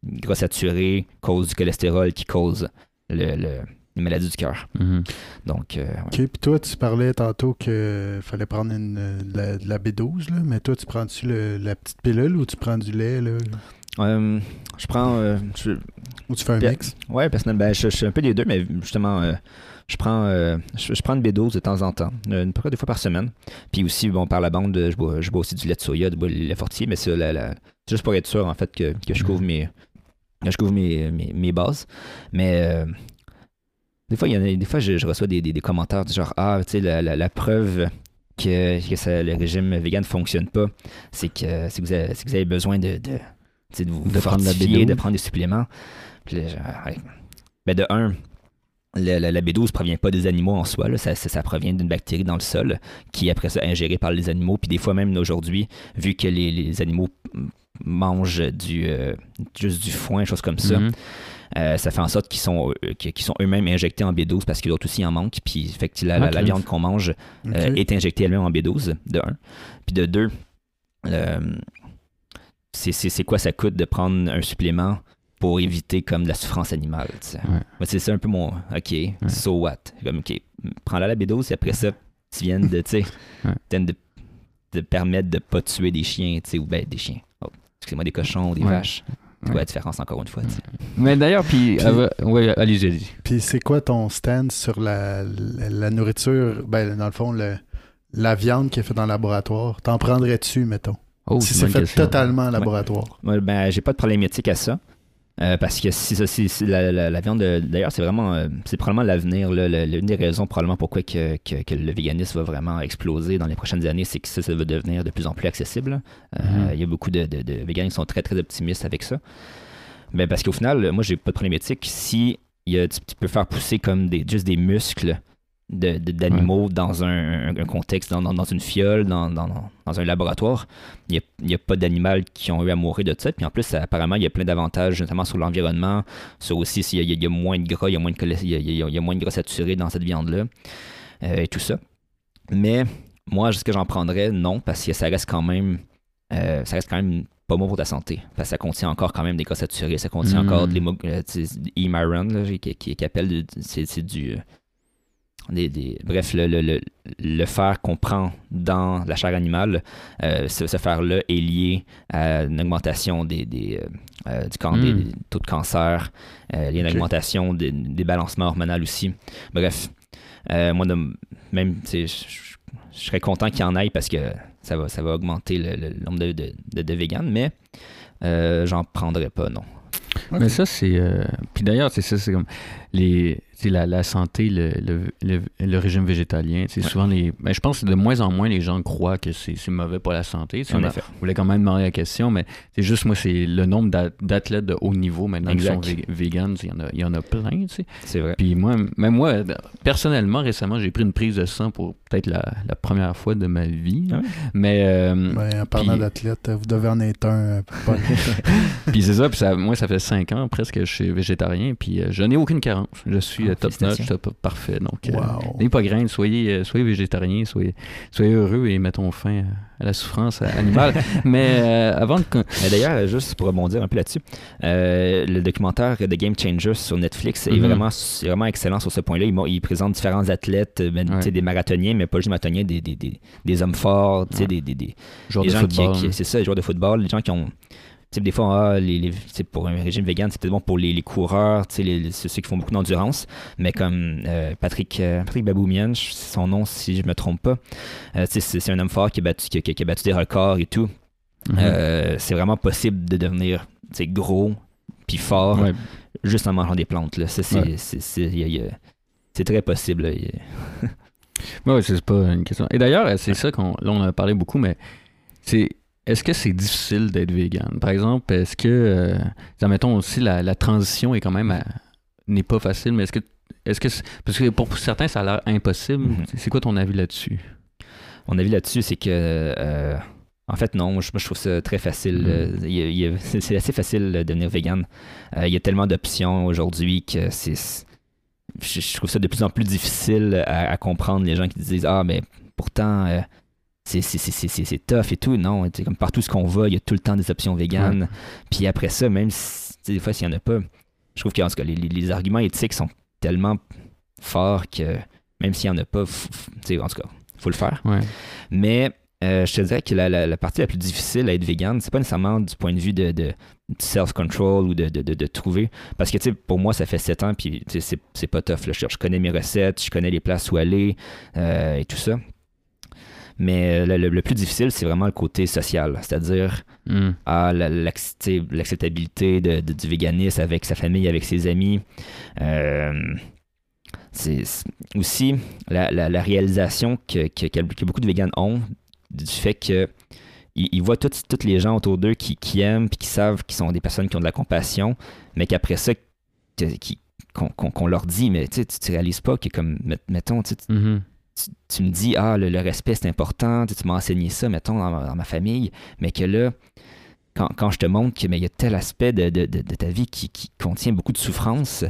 gras saturés cause du cholestérol qui cause le, le- des maladies du cœur. Mhm. Donc, euh, ouais. OK, puis toi, tu parlais tantôt qu'il fallait prendre une, de, la, de la B12, là, mais toi, tu prends-tu le- la petite pilule ou tu prends du lait, là? Euh, je prends. euh, je- Ou tu fais un mix? ouais, personnellement, ben, je, je suis un peu des deux, mais justement, euh, je prends, euh, je, je prends une B12 de temps en temps, une peu deux fois par semaine. Puis aussi, bon, par la bande, je bois, je bois aussi du lait de soya, du lait fortier, mais c'est la- la- c'est juste pour être sûr, en fait, que, que je couvre mes, je couvre mes, mes, mes bases. Mais euh, des fois, il y en a, des fois, je, je reçois des, des, des commentaires du genre Ah, tu sais, la, la, la preuve que, que ça- le régime vegan ne fonctionne pas, c'est que, que, vous avez, que vous avez besoin de, de, de vous De prendre la fortifier, B12. de prendre des suppléments. Puis genre, ouais. Ben, de un, la, la- la B12 provient pas des animaux en soi, là. Ça, ça, ça provient d'une bactérie dans le sol qui est après ça ingérée par les animaux. Puis des fois même aujourd'hui, vu que les, les animaux mangent du, euh, juste du foin, choses comme ça, Mhm. euh, ça fait en sorte qu'ils sont, euh, sont eux-mêmes injectés en B12 parce que d'autres aussi en manquent. Puis fait que la, la- la Ok. viande qu'on mange est injectée elle-même en B12, de un. Puis de deux, euh, c'est c'est- c'est quoi ça coûte de prendre un supplément pour éviter comme de la souffrance animale. tu sais. Ouais. Moi, c'est ça un peu mon OK, so what? Comme OK, prends-la la B12 et après ça, tu viens de, tu sais, Ouais. tu viens de, de permettre de pas tuer des chiens, tu sais, ou ben des chiens. Oh, excusez-moi, des cochons, des Ouais. vaches. C'est quoi Ouais. la différence encore une fois? tu sais? Mais d'ailleurs, puis. Euh, ouais, allez-y, allez-y. Puis c'est quoi ton stand sur la, la, la nourriture, ben, dans le fond, le- la viande qui est faite dans le laboratoire? T'en prendrais-tu, mettons? Oh, si c'est fait question. totalement en laboratoire. Moi, ben, j'ai pas de problématique à ça. Euh, parce que si ça, si, si la, la- la viande, de- d'ailleurs, c'est vraiment, euh, c'est probablement l'avenir. L'une des raisons probablement pourquoi que, que- que le véganisme va vraiment exploser dans les prochaines années, c'est que ça, ça va devenir de plus en plus accessible. Euh, Mhm. Il y a beaucoup de, de, de véganes qui sont très très optimistes avec ça. Ben, parce qu'au final, moi, j'ai pas de problématique. Si il y a, tu, tu peux faire pousser comme des, juste des muscles de- de- d'animaux dans un, un contexte, dans, dans- dans une fiole, dans, dans, dans un laboratoire, il n'y a, pas d'animal qui ont eu à mourir de ça. Puis en plus, ça- apparemment, il y a plein d'avantages, notamment sur l'environnement, sur aussi s'il y, y a- moins de gras, il y a moins de, il y a, il y moins de gras saturé dans cette viande-là, euh, et tout ça. Mais moi, est-ce que j'en prendrais? Non, parce que ça reste quand même, euh, ça reste quand même pas bon pour ta santé. Parce que ça contient encore quand même des gras saturés, ça contient Mm. encore de l'hémo- euh, qui, qui, qui appelle, c'est du... des, des- bref, le, le, le, le fer qu'on prend dans la chair animale, euh, ce, ce fer-là est lié à une augmentation des, des, euh, euh, du can- Mm. des- des taux de cancer, euh, il y a une augmentation des, des balancements hormonaux aussi. Bref, euh, moi, de- même, tu sais, je serais content qu'il y en aille parce que ça va, ça va augmenter le, le nombre de, de, de, de véganes, mais euh, j'en prendrais pas, non. Mais ça, c'est. euh, Puis d'ailleurs, c'est ça, c'est comme. Les... c'est La, la santé, le, le, le, le régime végétalien, c'est Ouais. souvent les. Ben, je pense que de moins en moins les gens croient que c'est c'est mauvais pour la santé. En on, effet. voulait quand même demander la question, mais c'est juste, moi, c'est le nombre d'a- d'athlètes de haut niveau maintenant qui sont vegans. Il y, en a, il y en a plein, tu sais. C'est vrai. Puis moi, même moi, personnellement, récemment, j'ai pris une prise de sang pour peut-être la, la première fois de ma vie. Ah ouais? Mais. euh, en parlant Puis- d'athlète, vous devez en être un. euh, Puis c'est ça, puis ça, moi, ça fait 5 ans presque que je suis végétarien, puis euh, je n'ai aucune carence. Je suis Top notch, top parfait. Donc, euh, Wow. n'ayez pas grain, soyez, euh, soyez végétarien, soyez, soyez heureux et mettons fin à la souffrance animale. Mais euh, avant de. Mais D'ailleurs, juste pour rebondir un peu là-dessus, euh, le documentaire The Game Changers sur Netflix est, Mhm. vraiment, excellent sur ce point-là. Il, présente différents athlètes, ben, Ouais. des marathoniens, mais pas juste marathoniens, des, des, des, des hommes forts, Ouais. des, des, des, Joueur des de gens football. qui, qui- c'est ça, les joueurs de football, les gens qui ont. Des fois, ah, les, pour un régime vegan, c'est peut-être bon pour les, les coureurs, tu sais, les, ceux qui font beaucoup d'endurance. Mais comme euh, Patrick, euh, Patrick Baboumian, son nom si je me trompe pas, euh, tu sais, c'est un homme fort qui a, battu, qui, a- qui a battu des records et tout. Mhm. Euh, c'est vraiment possible de devenir tu sais, gros puis fort Ouais. juste en mangeant des plantes. C'est, très possible. là. Ouais, c'est pas une question. Et d'ailleurs, c'est ça qu'on là on a parlé beaucoup, mais c'est est-ce que c'est difficile d'être vegan? Par exemple, est-ce que euh, admettons aussi la, la transition est quand même n'est pas facile, mais est-ce que est-ce que parce que pour certains ça a l'air impossible. Mhm. C'est quoi ton avis là-dessus? Mon avis là-dessus, c'est que. euh, en fait, non, moi je, moi, je trouve ça très facile. Mhm. Euh, c'est, assez facile de devenir vegan. Euh, Il y a tellement d'options aujourd'hui que c'est. c'est- Je, je trouve ça de plus en plus difficile à, à comprendre les gens qui disent Ah, mais pourtant. C'est, c'est, c'est, c'est, c'est- c'est tough et tout. Non, comme partout ce qu'on va, il y a tout le temps des options véganes. Puis après ça, même si des fois, s'il n'y en a pas, je trouve que en tout cas, les, les- arguments éthiques sont tellement fort que même s'il n'y en a pas, en tout cas, faut le faire. Ouais. Mais euh, je te dirais que la, la- la partie la plus difficile à être vegan, c'est pas nécessairement du point de vue de, de self-control ou de, de, trouver. Parce que, pour moi, ça fait 7 ans, puis c'est c'est pas tough. là. Je, je connais mes recettes, je connais les places où aller euh, et tout ça. Mais euh, le, le- le plus difficile, c'est vraiment le côté social. C'est-à-dire Mm. tu sais, l'acceptabilité de- de- du véganisme avec sa famille, avec ses amis. Euh, c'est aussi la, la- la réalisation que, que- beaucoup de véganes ont du fait que ils, ils voient toutes, toutes les gens autour d'eux qui, qui aiment puis qui savent qu'ils sont des personnes qui ont de la compassion, mais qu'après ça, qu'on leur dit, mais tu tu réalises pas que comme, met- mettons, tu sais, Mhm. Tu, tu me dis, ah, le, le respect, c'est important, tu, m'as enseigné ça, mettons, dans ma, dans ma famille, mais que là, quand, quand je te montre que mais il y a tel aspect de, de- de- de ta vie qui, qui contient beaucoup de souffrance,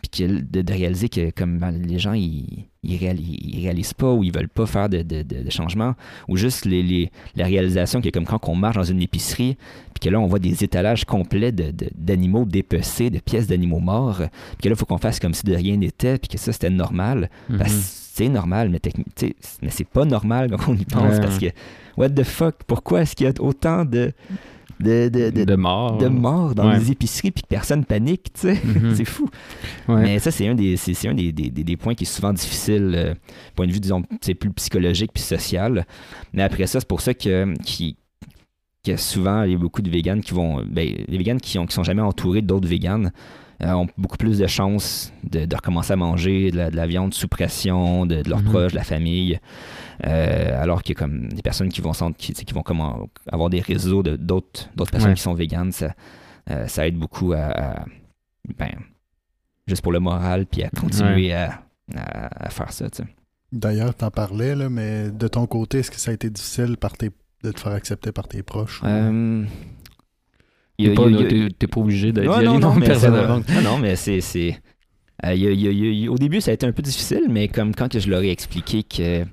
puis que de, réaliser que comme les gens, ils, ils, réali- ils réalisent pas ou ils veulent pas faire de, changement, ou juste les, les- la réalisation que comme quand on marche dans une épicerie, puis que là, on voit des étalages complets d'animaux dépecés, de pièces d'animaux morts, puis que là, il faut qu'on fasse comme si de rien n'était, puis que ça, c'était normal. Mhm. Parce que c'est normal, mais, mais c'est pas normal quand on y pense Ouais. parce que, what the fuck, pourquoi est-ce qu'il y a autant de, de, de, de, de mort. de morts dans Ouais. les épiceries puis que personne panique, tu sais? Mhm. C'est fou. Ouais. Mais ça, c'est un, des, c'est, un des, des, des- points qui est souvent difficile, euh, point de vue, disons, c'est plus psychologique puis social. Mais après ça, c'est pour ça que, qui, que souvent, il y a beaucoup de véganes qui vont. Ben, les véganes qui, ont, qui sont jamais entourés d'autres véganes ont beaucoup plus de chances de, de recommencer à manger de la, de la viande sous pression, de, de leurs Mhm. proches, de la famille. Euh, alors que comme des personnes qui vont, qui, qui vont comment, avoir des réseaux de, d'autres, d'autres personnes Ouais. qui sont véganes, ça, euh, ça aide beaucoup à, à- ben, juste pour le moral, puis à continuer à, à- à faire ça. D'ailleurs, t'en parlais, là, mais de ton côté, est-ce que ça a été difficile par tes- de te faire accepter par tes proches? ou- Euh, T'es pas, obligé d'être Non, non, non, mais non, mais c'est. au début, ça a été un peu difficile, mais comme quand je leur ai expliqué que,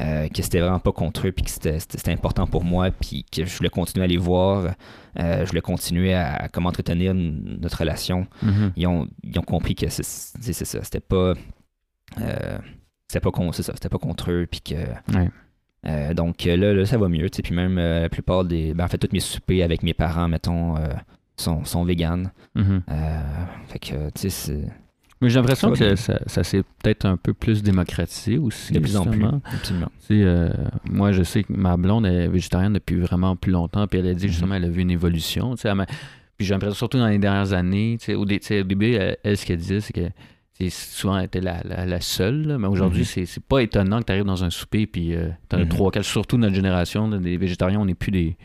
euh, que c'était vraiment pas contre eux, puis que c'était important pour moi, puis que je voulais continuer à les voir, euh, je voulais continuer à, à comment entretenir notre relation, Mhm. ils ont, ils ont compris que c'est ça. C'était pas. euh, c'était pas, con- ça, pas contre eux, puis que. Ouais. Euh, donc euh, là, là, ça va mieux, puis même euh, la plupart des... Ben, en fait, tous mes soupers avec mes parents, mettons, euh, sont, sont véganes. Mhm. Euh, fait que, tu sais, c'est Mais j'ai l'impression que ça, ça s'est peut-être un peu plus démocratisé aussi. de plus en plus. justement. Absolument. Sais, euh, moi, je sais que ma blonde est végétarienne depuis vraiment plus longtemps, puis elle a dit Mhm. justement elle a vu une évolution. puis j'ai l'impression, surtout dans les dernières années, tu sais, au, dé- au début, elle, elle, ce qu'elle disait, c'est que sais, souvent était la, la, la seule, là, mais aujourd'hui, Mhm. c'est c'est pas étonnant que tu arrives dans un souper, puis euh, tu as Mhm. trois, quatre, surtout notre génération, des végétariens, on n'est plus des,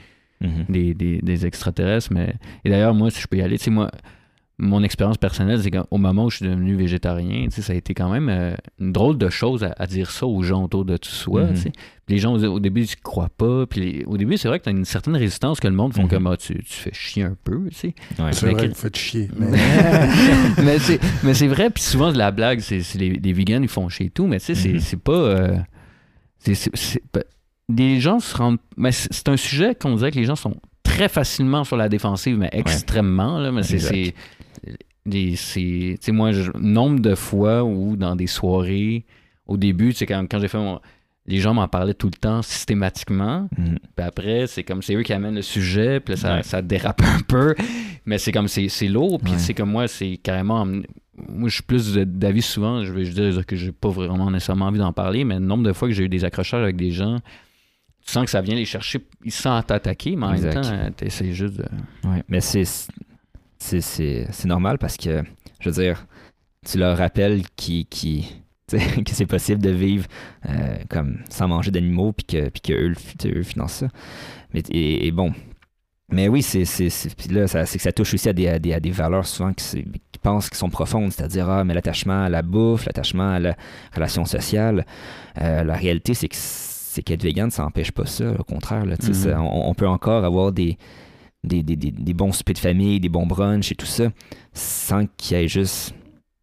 Mhm. des, des, des extraterrestres. Mais... Et d'ailleurs, moi, si je peux y aller, tu sais, moi, mon expérience personnelle, c'est qu'au moment où je suis devenu végétarien, tu sais, ça a été quand même euh, une drôle de chose à, à dire ça aux gens autour de soi. Mhm. tu sais. Puis Les gens, au, au début, ils ne croient pas. Puis les- au début, c'est vrai que tu as une certaine résistance que le monde font Mhm. comme ah, tu, tu fais chier un peu. tu sais. Ouais. C'est vrai, quel- vous faites chier. Mais... mais c'est mais c'est vrai, puis souvent, la blague, c'est c'est les, les vegans, ils font chier et tout, mais tu sais, c'est- Mhm. c'est pas. euh, pas- les gens se rendent. Mais c'est c'est un sujet qu'on dirait que les gens sont très facilement sur la défensive, mais extrêmement, là, mais c'est. C'est- des- c'est- Tu sais, moi, je- nombre de fois où dans des soirées, au début, tu sais, quand, quand j'ai fait mon. Les gens m'en parlaient tout le temps, systématiquement. Mhm. Puis après, c'est comme c'est eux qui amènent le sujet, puis là, ça, Ouais. ça dérape un peu. Mais c'est comme c'est c'est lourd, puis Ouais. c'est comme moi, c'est carrément. Moi, je suis plus d'avis souvent, je vais dire que j'ai pas vraiment nécessairement envie d'en parler, mais le nombre de fois que j'ai eu des accrochages avec des gens, tu sens que ça vient les chercher, ils se sentent t'attaquer, mais en Exact. même temps, t'essaies juste de. Ouais, mais c'est c'est- normal parce que, je veux dire, tu leur rappelles qui, qui, que c'est possible de vivre euh, comme sans manger d'animaux puis que, puis que eux, financent ça. Mais, et, et bon. Mais oui, c'est là, ça- c'est que ça touche aussi à des, à des, à des valeurs souvent qui, qui pensent qui sont profondes, c'est-à-dire ah, mais l'attachement à la bouffe, l'attachement à la relation sociale. Euh, la réalité, c'est que c'est qu'être vegan, ça n'empêche pas ça. Au contraire, là, Mhm. ça- on, on peut encore avoir des, des, des, des, des bons soupers de famille, des bons brunchs et tout ça, sans qu'il y ait juste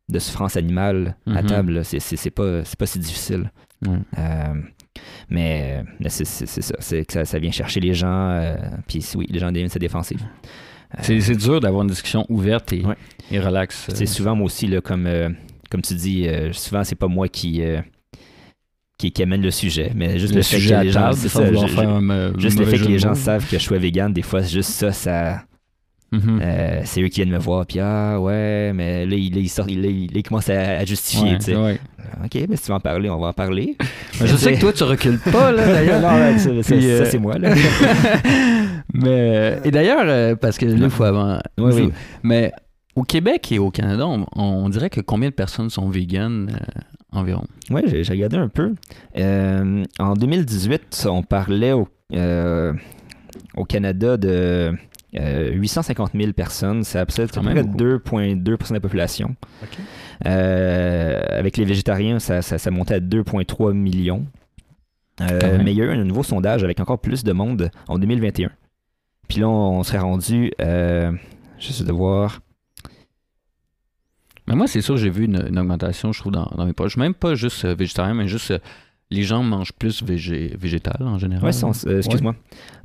de souffrance animale à Mhm. table. C'est- pas, c'est pas si difficile. Euh, mais mais c'est ça, c'est que ça, ça vient chercher les gens, euh, puis oui, les gens deviennent défensifs. Euh, C'est c'est dur d'avoir une discussion ouverte et, Ouais. et relax. puis c'est souvent moi aussi, là, comme, euh, comme tu dis, euh, souvent, c'est pas moi qui, euh, qui, qui amène le sujet, mais juste Le, le, fait sujet que les gens, ça, faire un, euh, juste le fait que les gens savent que je suis vegan, des fois, juste ça, ça, Mhm. euh, c'est eux qui viennent me voir, puis ah ouais, mais là, il, là, il sort, il, là, il- il commence à, à justifier, Ouais, ouais. Ok, mais si tu veux en parler, on va en parler. Je sais que toi, tu recules pas, là, d'ailleurs. non, ouais, ça, ça- Puis, ça, euh, c'est moi, là. mais euh, et d'ailleurs, euh, parce que là, il faut avant. Oui, oui. Mais au Québec et au Canada, on, on dirait que combien de personnes sont véganes euh, environ Oui, j'ai regardé un peu. Euh, en 2018, on parlait au, euh, au Canada de euh, 850 000 personnes. C'est à peu près même beaucoup. 2,2% de la population. Euh, avec les végétariens, ça, ça, ça montait à 2,3 millions. Euh, mais il y a eu un nouveau sondage avec encore plus de monde en 2021. Puis là, on serait rendu, euh, juste de voir, Mais moi, c'est sûr, j'ai vu une, une augmentation, je trouve, dans, dans mes poches. Même pas juste euh, végétarien, mais juste euh, les gens mangent plus végé- végétal en général. ouais, c'est- euh, excuse-moi,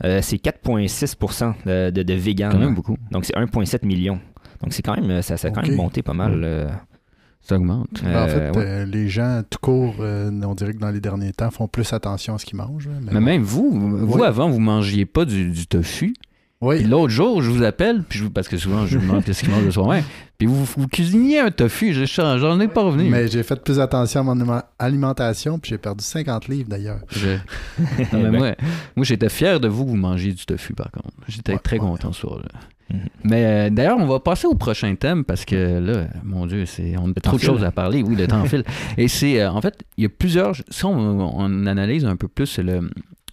Euh, c'est 4,6 de, de, de véganes. quand même beaucoup. Donc c'est 1,7 million. Donc c'est quand même, ça, ça a quand même monté pas mal. Ouais. euh, Ça augmente. Ben, en fait, ouais. les gens, tout court, euh, on dirait que dans les derniers temps, font plus attention à ce qu'ils mangent. Mais, Mais même vous, vous Oui. avant, vous mangiez pas du, du tofu. Oui, Puis l'autre jour, je vous appelle, puis je vous- parce que souvent, je vous demande qu'est-ce qu'ils mangent le soir même. Puis vous, vous cuisiniez un tofu, je- j'en ai pas revenu. mais j'ai fait plus attention à mon alimentation, puis j'ai perdu 50 livres d'ailleurs. Je- Non, mais Ben. moi, moi j'étais fier de vous que vous mangiez du tofu, par contre. J'étais Ouais, très ouais. content ce soir-là. Mhm. Mais euh, d'ailleurs, on va passer au prochain thème parce que là, mon Dieu, c'est on a trop de choses à parler. Oui, le temps file. Et c'est, euh, en fait, il y a plusieurs. Si on, on analyse un peu plus le,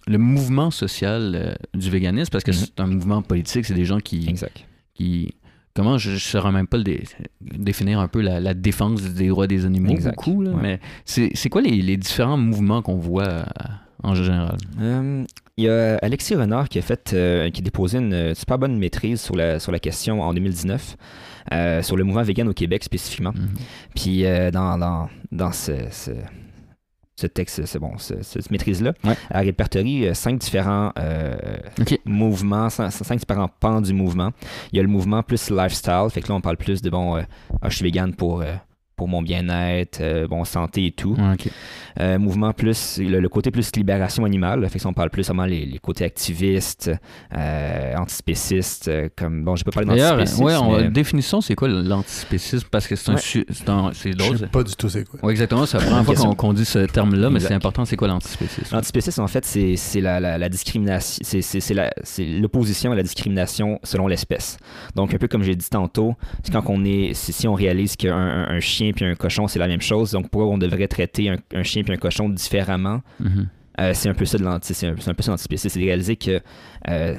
le mouvement social euh, du véganisme, parce que Mhm. c'est un mouvement politique, c'est des gens qui, exact. qui comment je ne saurais même pas le dé- définir un peu la, la défense des droits des animaux Exact, beaucoup, là, ouais. mais c'est quoi les, les différents mouvements qu'on voit euh, en général? Euh, Il y a Alexis Renard qui a fait, euh, qui a déposé une super bonne maîtrise sur la, sur la question en 2019, euh, sur le mouvement vegan au Québec spécifiquement. Mhm. Puis euh, dans, dans, dans ce, ce, ce texte, c'est bon, ce- ce- cette maîtrise-là, Ouais. elle répertorie euh, cinq différents euh, mouvements, cin- cinq différents pans du mouvement. Il y a le mouvement plus lifestyle, fait que là on parle plus de bon, euh, ah, je suis vegan pour, euh, pour mon bien-être, euh, bon, santé et tout. Ouais. Euh, mouvement plus, le, le côté plus libération animale, fait que si on parle plus vraiment les, les côtés activistes, euh, antispécistes, euh, comme, bon, j'ai pas parlé D'ailleurs, d'antispécisme, ouais, on- mais- définition, c'est quoi l'antispécisme? Parce que c'est un, Ouais. un- c'est Je sais pas du tout c'est quoi. Oui, exactement. C'est la première fois qu'on dit ce terme-là, mais c'est important. C'est quoi l'antispécisme? L'antispécisme, en fait, c'est c'est la, la, la discrimination, c'est- l'opposition à la discrimination selon l'espèce. Donc, un peu comme j'ai dit tantôt, c'est quand on est, si, on réalise qu'un un, un chien puis un cochon, c'est la même chose, donc pourquoi on devrait traiter un, un chien puis un cochon différemment? Mhm. Euh, c'est un peu ça de l'anti, c'est un, peu ça l'antispécisme, c'est de réaliser que euh,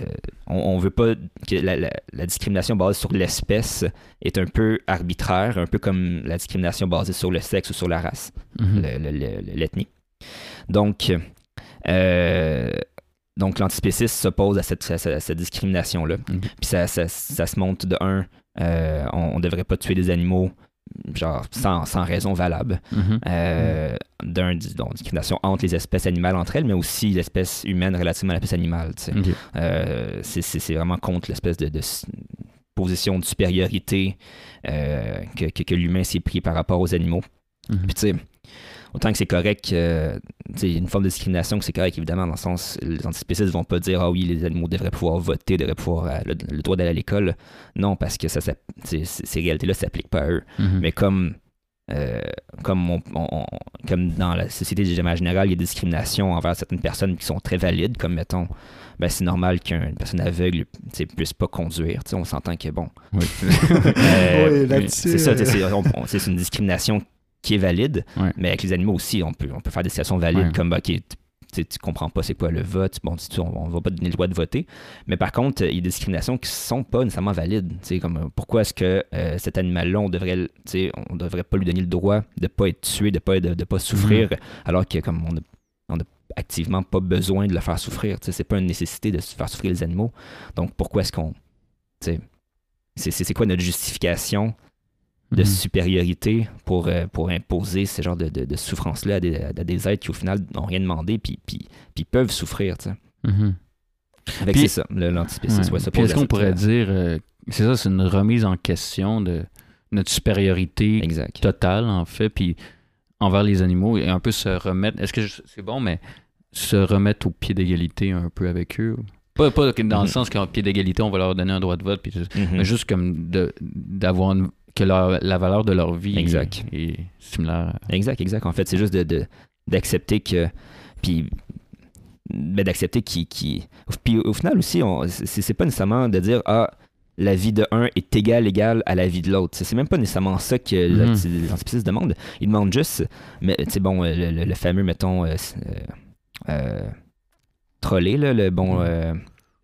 on, veut pas que la, la- la discrimination basée sur l'espèce est un peu arbitraire, un peu comme la discrimination basée sur le sexe ou sur la race Mhm. le- le- le- l'ethnie. Donc, euh, donc l'antispécisme s'oppose à cette, à cette- à cette discrimination-là. Puis ça, ça- ça se monte de un, euh, on ne devrait pas tuer des animaux genre sans, sans raison valable. Euh, D'un, discrimination entre les espèces animales entre elles, mais aussi l'espèce humaine relativement à l'espèce animale. Euh, c'est- vraiment contre l'espèce de, position de supériorité euh, que, que- que l'humain s'est pris par rapport aux animaux. Mhm. Puis tu sais, autant que c'est correct, euh, sais, une forme de discrimination que c'est correct, évidemment, dans le sens, les antispécistes vont pas dire, ah oui, les animaux devraient pouvoir voter, devraient pouvoir, euh, le, le droit d'aller à l'école. Non, parce que ça, ces réalités-là ne s'appliquent pas à eux. Mhm. Mais comme, euh, comme, on- on- on- comme dans la société de manière générale, il y a des discriminations envers certaines personnes qui sont très valides, comme mettons, ben, c'est normal qu'une personne aveugle sais, puisse pas conduire. On s'entend que bon. Oui. Euh, Oui, c'est ça, euh, c'est on- c'est une discrimination qui est valide, Ouais. mais avec les animaux aussi, on peut, on peut faire des situations valides Ouais. comme, ok, tu, comprends pas c'est quoi le vote, bon, tu- on, on va pas donner le droit de voter. Mais par contre, il y a des discriminations qui sont pas nécessairement valides. Comme euh, pourquoi est-ce que euh, cet animal-là, on devrait, on devrait pas lui donner le droit de pas être tué, de pas, de, de pas souffrir, alors que comme on a, on a activement pas besoin de le faire souffrir. C'est pas une nécessité de faire souffrir les animaux. Donc pourquoi est-ce qu'on, c'est quoi notre justification de Mhm. supériorité pour, euh, pour imposer ce genre de, de, de souffrance-là à des, à des êtres qui, au final, n'ont rien demandé puis, puis, puis peuvent souffrir. tu sais. Avec Puis- c'est ça, l'antispécisme. Ouais. ouais, est-ce qu'on pourrait dire, euh, c'est ça, c'est une remise en question de, notre supériorité Exact. totale, en fait, puis envers les animaux, et un peu se remettre. Est-ce que je- c'est bon, mais se remettre au pied d'égalité un peu avec eux? Pas, pas dans le Mhm. sens qu'en pied d'égalité, on va leur donner un droit de vote, puis Mhm. mais juste comme de- d'avoir une- que leur- la valeur de leur vie Exact. est, est similaire. Exact, exact. En fait, c'est juste de, de- d'accepter que. Puis. ben, d'accepter qui. qui... Puis au final aussi, c'est, pas nécessairement de dire Ah, la vie de un est égale, égale à la vie de l'autre. C'est, même pas nécessairement ça que Mhm. les antispécistes demandent. Ils demandent juste. Mais tu sais, bon, le, le- le fameux, mettons. euh, euh, trolley, là, le bon. Mhm. euh,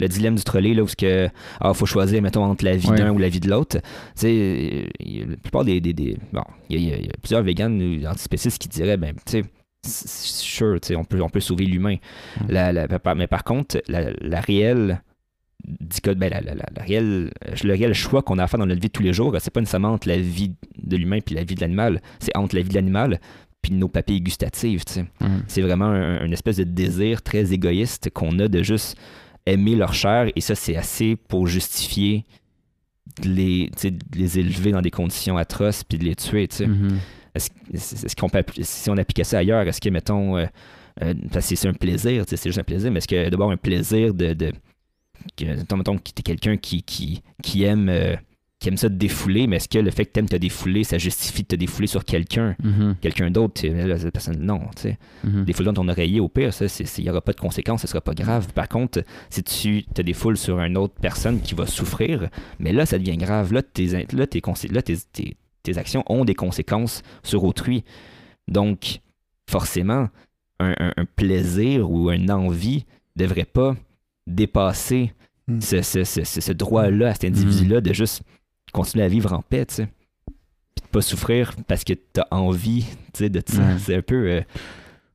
le dilemme du trolley, là, où il que, ah, faut choisir, mettons, entre la vie Ouais. d'un ou la vie de l'autre. Tu sais, euh, il y a la plupart des. des, des- bon, il y, a- y y plusieurs véganes ou antispécistes qui diraient, ben, tu sais, c'est- sure, tu sais, on peut, on peut sauver l'humain. Mm. La- la- par- mais par contre, la, la réelle. ben, la, la- la- réelle, le réel choix qu'on a à faire dans notre vie de tous les jours, c'est pas nécessairement entre la vie de l'humain puis la vie de l'animal, c'est entre la vie de l'animal puis nos papilles gustatives. tu sais. Mhm. C'est vraiment un- une espèce de désir très égoïste qu'on a de juste aimer leur chair et ça, c'est assez pour justifier de les, de les élever dans des conditions atroces puis de les tuer. tu sais. Mhm. Est-ce qu'on peut si on appliquait ça ailleurs, est-ce que, mettons, euh, euh, parce que c'est un plaisir, c'est juste un plaisir, mais est-ce que d'abord un plaisir de. de que, mettons, mettons que t'es quelqu'un qui, qui, qui aime. euh, qui aime ça te défouler, mais est-ce que le fait que t'aimes te défouler, ça justifie de te défouler sur quelqu'un, Mhm. quelqu'un d'autre, tu cette personne, non, tu sais Mhm. défouler dans ton oreiller, au pire, ça, il n'y aura pas de conséquences, ce sera pas grave. Par contre, si tu te défoules sur une autre personne qui va souffrir, mais là, ça devient grave. Là, tes, là, tes, là, tes, tes- tes actions ont des conséquences sur autrui. Donc, forcément, un, un- un plaisir ou une envie ne devrait pas dépasser Hmm. ce, ce- ce- ce- ce droit-là à cet individu-là de juste continuer à vivre en paix, tu sais. Puis de pas souffrir parce que tu as envie, tu sais, de ça. Ouais. C'est un peu... euh,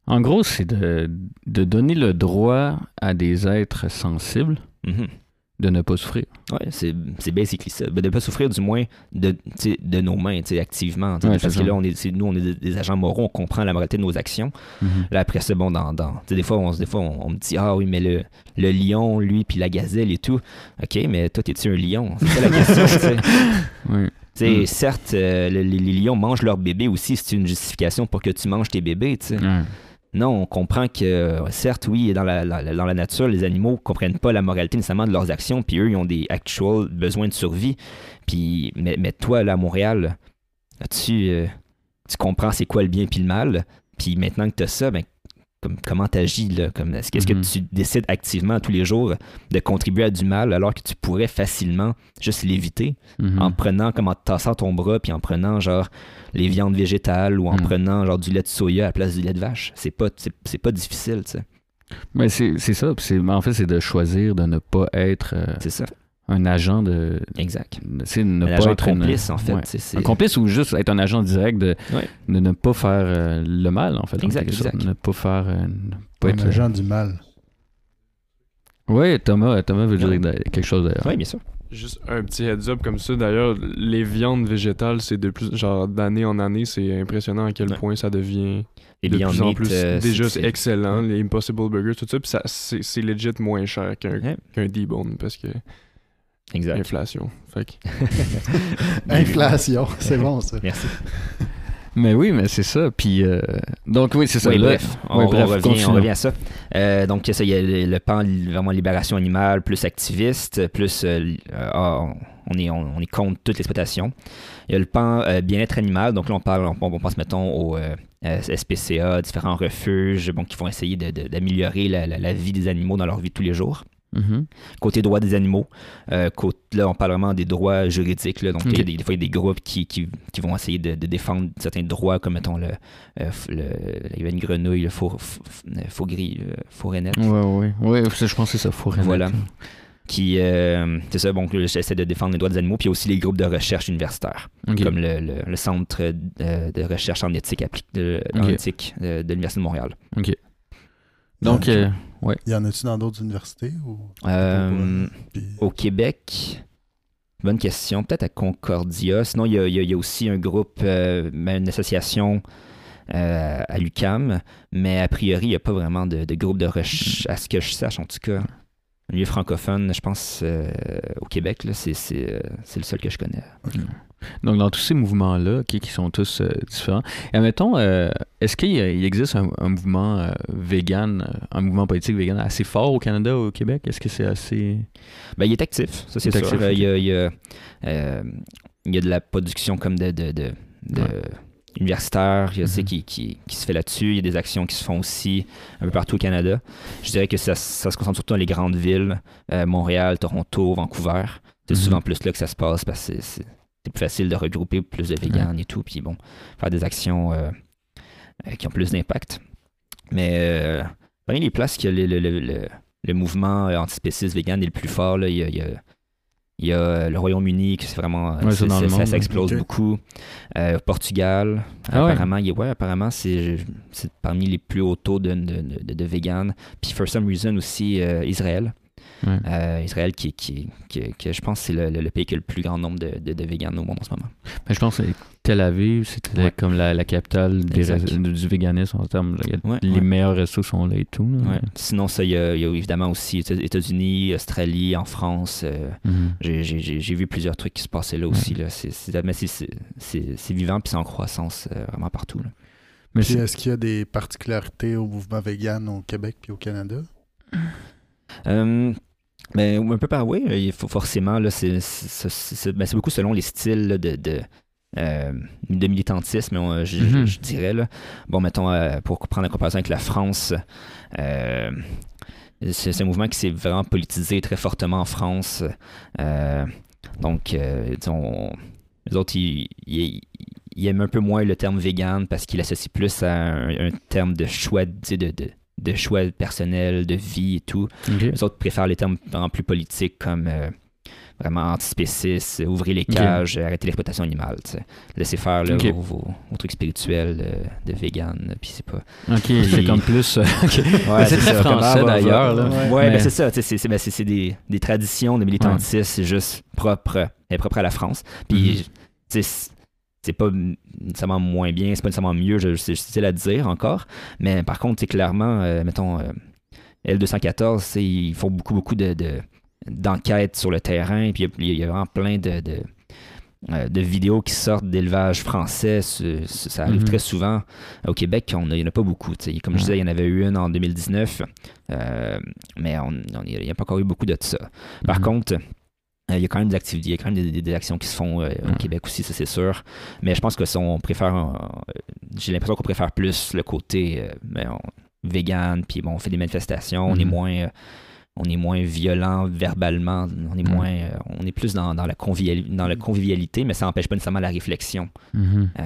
En gros, c'est de, de donner le droit à des êtres sensibles mhm. De ne pas souffrir. Ouais, c'est c'est basically ça. Ben, de ne pas souffrir, du moins, de, de nos mains, tu sais, activement. Ouais, parce c'est que là, on est, c'est- nous, on est des, des agents moraux, on comprend la moralité de nos actions. Mhm. Là, après ça, bon, dans, dans, tu sais, des fois, on, se- des fois on, on me dit, ah oui, mais le, le lion, lui, puis la gazelle et tout. OK, mais toi, t'es-tu un lion? C'est ça la question, tu sais. Oui. Tu sais, Mm. certes, euh, le- les, les lions mangent leurs bébés aussi, c'est une justification pour que tu manges tes bébés, tu sais. Non, on comprend que, certes, oui, dans la, nature, les animaux comprennent pas la moralité nécessairement de leurs actions, puis eux, ils ont des actual besoins de survie. Puis, mais, mais toi, là, à Montréal, tu, euh, tu comprends c'est quoi le bien puis le mal, puis maintenant que tu as ça, ben, comme, comment tu agis, est-ce, que- Mhm. que tu décides activement tous les jours de contribuer à du mal alors que tu pourrais facilement juste l'éviter Mhm. en prenant, comme en tassant ton bras, puis en prenant genre les viandes végétales ou en Mm. prenant genre du lait de soya à la place du lait de vache? C'est pas, c'est, pas difficile, tu sais. Mais c'est c'est ça. en fait, c'est de choisir de ne pas être euh, C'est ça. Un agent de. Exact. C'est de ne Un pas agent être une- complice, en fait. ouais. Un complice ou juste être un agent direct de, Ouais. de ne pas faire euh, le mal, en fait. Exact, sorte. exact. Ne pas faire. euh, ne pas Un être. agent du mal. Oui, Thomas, Thomas veut dire Ouais. quelque chose d'ailleurs. Oui, bien sûr. Juste un petit heads up comme ça. D'ailleurs, les viandes végétales, c'est de plus, genre d'année en année, c'est impressionnant à quel Ouais. point ça devient Et de plus en plus. euh, déjà, excellent, les Impossible Burgers, tout ça. Puis ça, c'est c'est legit moins cher qu'un Ouais. qu'un D-Bone parce que Exact. inflation. Fait que Inflation, c'est bon ça. Merci. Mais oui, mais c'est ça. Puis. euh, Donc, oui, c'est ça. Oui, bref, on, revient, on revient à ça. Euh, donc, ça, il y a le, le pan vraiment libération animale, plus activiste, plus euh, euh, ah, on, est, on, on est contre toute l'exploitation. Il y a le pan bien-être animal, donc là, on, parle, on, on pense, mettons, au SPCA, différents refuges bon, qui vont essayer d'améliorer la, la- la vie des animaux dans leur vie de tous les jours. Mhm. Côté droits des animaux, euh, côté- là, on parle vraiment des droits juridiques. Là, donc, il y a Ok. des, des fois, il y a des groupes qui, qui, qui vont essayer de, de défendre certains droits, comme, mettons, le, euh, le, il y avait une grenouille, le faux, faux gris, euh, faux rainette. Ouais, ouais. Ouais, je pense que c'est ça. Rien Voilà. Qui, euh, c'est ça, bon, j'essaie de défendre les droits des animaux, puis aussi les groupes de recherche universitaires, Ok. comme le, le- le Centre de recherche en éthique, de, en Ok. éthique de l'Université de Montréal. Donc, euh, Y en a-tu dans d'autres universités ou... Euh, Puis- Au Québec, bonne question. Peut-être à Concordia. Sinon, il y a, il y a- il y a aussi un groupe, euh, ben, une association euh, à l'UCAM, mais a priori, il n'y a pas vraiment de, de groupe de recherche, à ce que je sache en tout cas. Le milieu francophone, je pense, euh, au Québec, euh, c'est le seul que je connais. Donc, dans tous ces mouvements-là, ok, qui sont tous euh, différents, et admettons, euh, est-ce qu'il existe un, un mouvement euh, vegan, un mouvement politique vegan assez fort au Canada ou au Québec? Est-ce que c'est assez... Ben, il est actif, ça c'est sûr. actif, Il, y a, il, y a, il y a de la production comme de, de, de, de Ouais. universitaire, il y a, tu sais, Mhm. qui, qui, qui se fait là-dessus. Il y a des actions qui se font aussi un peu partout au Canada. Je dirais que ça, ça se concentre surtout dans les grandes villes, Montréal, Toronto, Vancouver. C'est Mhm. souvent plus là que ça se passe parce que c'est- c'est c'est plus facile de regrouper plus de véganes et tout. Puis bon, faire des actions euh, euh, qui ont plus d'impact. Mais euh, parmi les places a le, le, le, le- le mouvement euh, antispéciste vegan est le plus fort, là, il y a, il y a- il y a, euh, le Royaume-Uni, que c'est vraiment. euh, Ouais, ça, c'est- ça, monde, ça explose beaucoup. Euh, Portugal, Ah ouais? apparemment, il y a- ouais, apparemment c'est, c'est parmi les plus hauts taux de, de, de, de vegan. Puis, for some reason aussi, euh, Israël. Ouais. Euh, Israël, qui, qui, qui, qui- je pense, c'est le, le- le pays qui a le plus grand nombre de, de, de véganes au monde en ce moment. Ben, je pense que Tel Aviv, c'était Ouais. comme la, la capitale des du véganisme en termes. Ouais, les ouais. meilleurs restos sont là et tout. là. Ouais. Sinon, ça, il y, y a évidemment aussi Éta- États-Unis, Australie, en France. euh, Mhm. j'ai, j'ai- j'ai- j'ai vu plusieurs trucs qui se passaient là aussi. Là. C'est, c'est- mais vivant puis c'est en croissance euh, vraiment partout. là. Mais Puis est-ce qu'il y a des particularités au mouvement vegan au Québec puis au Canada? Euh, ben, un peu par oui, il faut forcément, là, c'est, ben, c'est beaucoup selon les styles là, de, de, euh, de militantisme, on- je, je- Mhm. je dirais. Là. Bon, mettons, euh, pour prendre la comparaison avec la France, euh, c'est, un mouvement qui s'est vraiment politisé très fortement en France. Euh, donc, euh, disons, les autres, ils, ils- ils aiment un peu moins le terme vegan parce qu'ils l'associent plus à un, un terme de choix, de, de choix personnel, de vie et tout. Les autres préfèrent les termes vraiment plus politiques comme euh, vraiment antispécistes, ouvrir les cages, arrêter l'exploitation animale. tu sais. Laissez faire là, Ok. vos, vos- vos trucs spirituels de, de vegan. Puis c'est pas. Ok, c'est comme plus. euh. Ouais, c'est très ça, français ah, va- d'ailleurs. là. Ouais. Ouais, Mais- ben c'est ça. C'est ben, des, des traditions de militantisme, c'est juste propre, propre à la France. Puis, Mhm. sais, c'est- pas nécessairement moins bien, c'est pas nécessairement mieux, je, c'est difficile à dire encore. Mais par contre, c'est clairement, euh, mettons, euh, L214, c'est- ils font beaucoup, beaucoup de, de- d'enquêtes sur le terrain. Puis il y a- il y, a vraiment plein de, de, euh, de vidéos qui sortent d'élevage français. Ce- ce- ça arrive Mhm. très souvent. Au Québec, il n'y en a pas beaucoup. Comme je disais, il y en avait eu une en 2019, euh, mais on- il n'y a pas encore eu beaucoup de ça. Par Mhm. contre, il y a quand même des activités, il y a quand même des, actions qui se font euh, au Ouais. Québec aussi, ça c'est sûr. Mais je pense que ça, on préfère, euh, j'ai l'impression qu'on préfère plus le côté euh, ben, on- vegan, puis bon, on fait des manifestations, on est Mhm. moins, euh, on est moins violent verbalement, on est Ouais. moins, euh, on est plus dans, dans la dans la convivialité, mais ça n'empêche pas nécessairement la réflexion, Mhm. euh,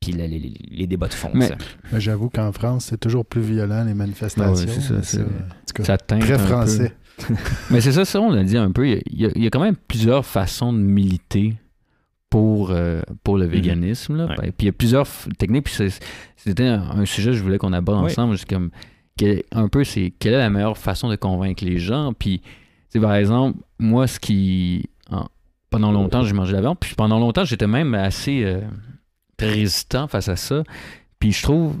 puis les, les- les débats de fond. Mais- J'avoue qu'en France, c'est toujours plus violent les manifestations. Ouais, c'est ça, très un peu. Mais c'est ça, ça, on l'a dit un peu. Il y, a, il y a quand même plusieurs façons de militer pour, euh, pour le véganisme. là. Ouais. Ben, Puis il y a plusieurs techniques. Puis c'était un, un sujet que je voulais qu'on aborde ensemble. C'est comme, quel- un peu, c'est quelle est la meilleure façon de convaincre les gens. Puis, par exemple, moi, ce qui. en- pendant longtemps, j'ai mangé la viande. Puis pendant longtemps, j'étais même assez euh, très résistant face à ça. Puis je trouve.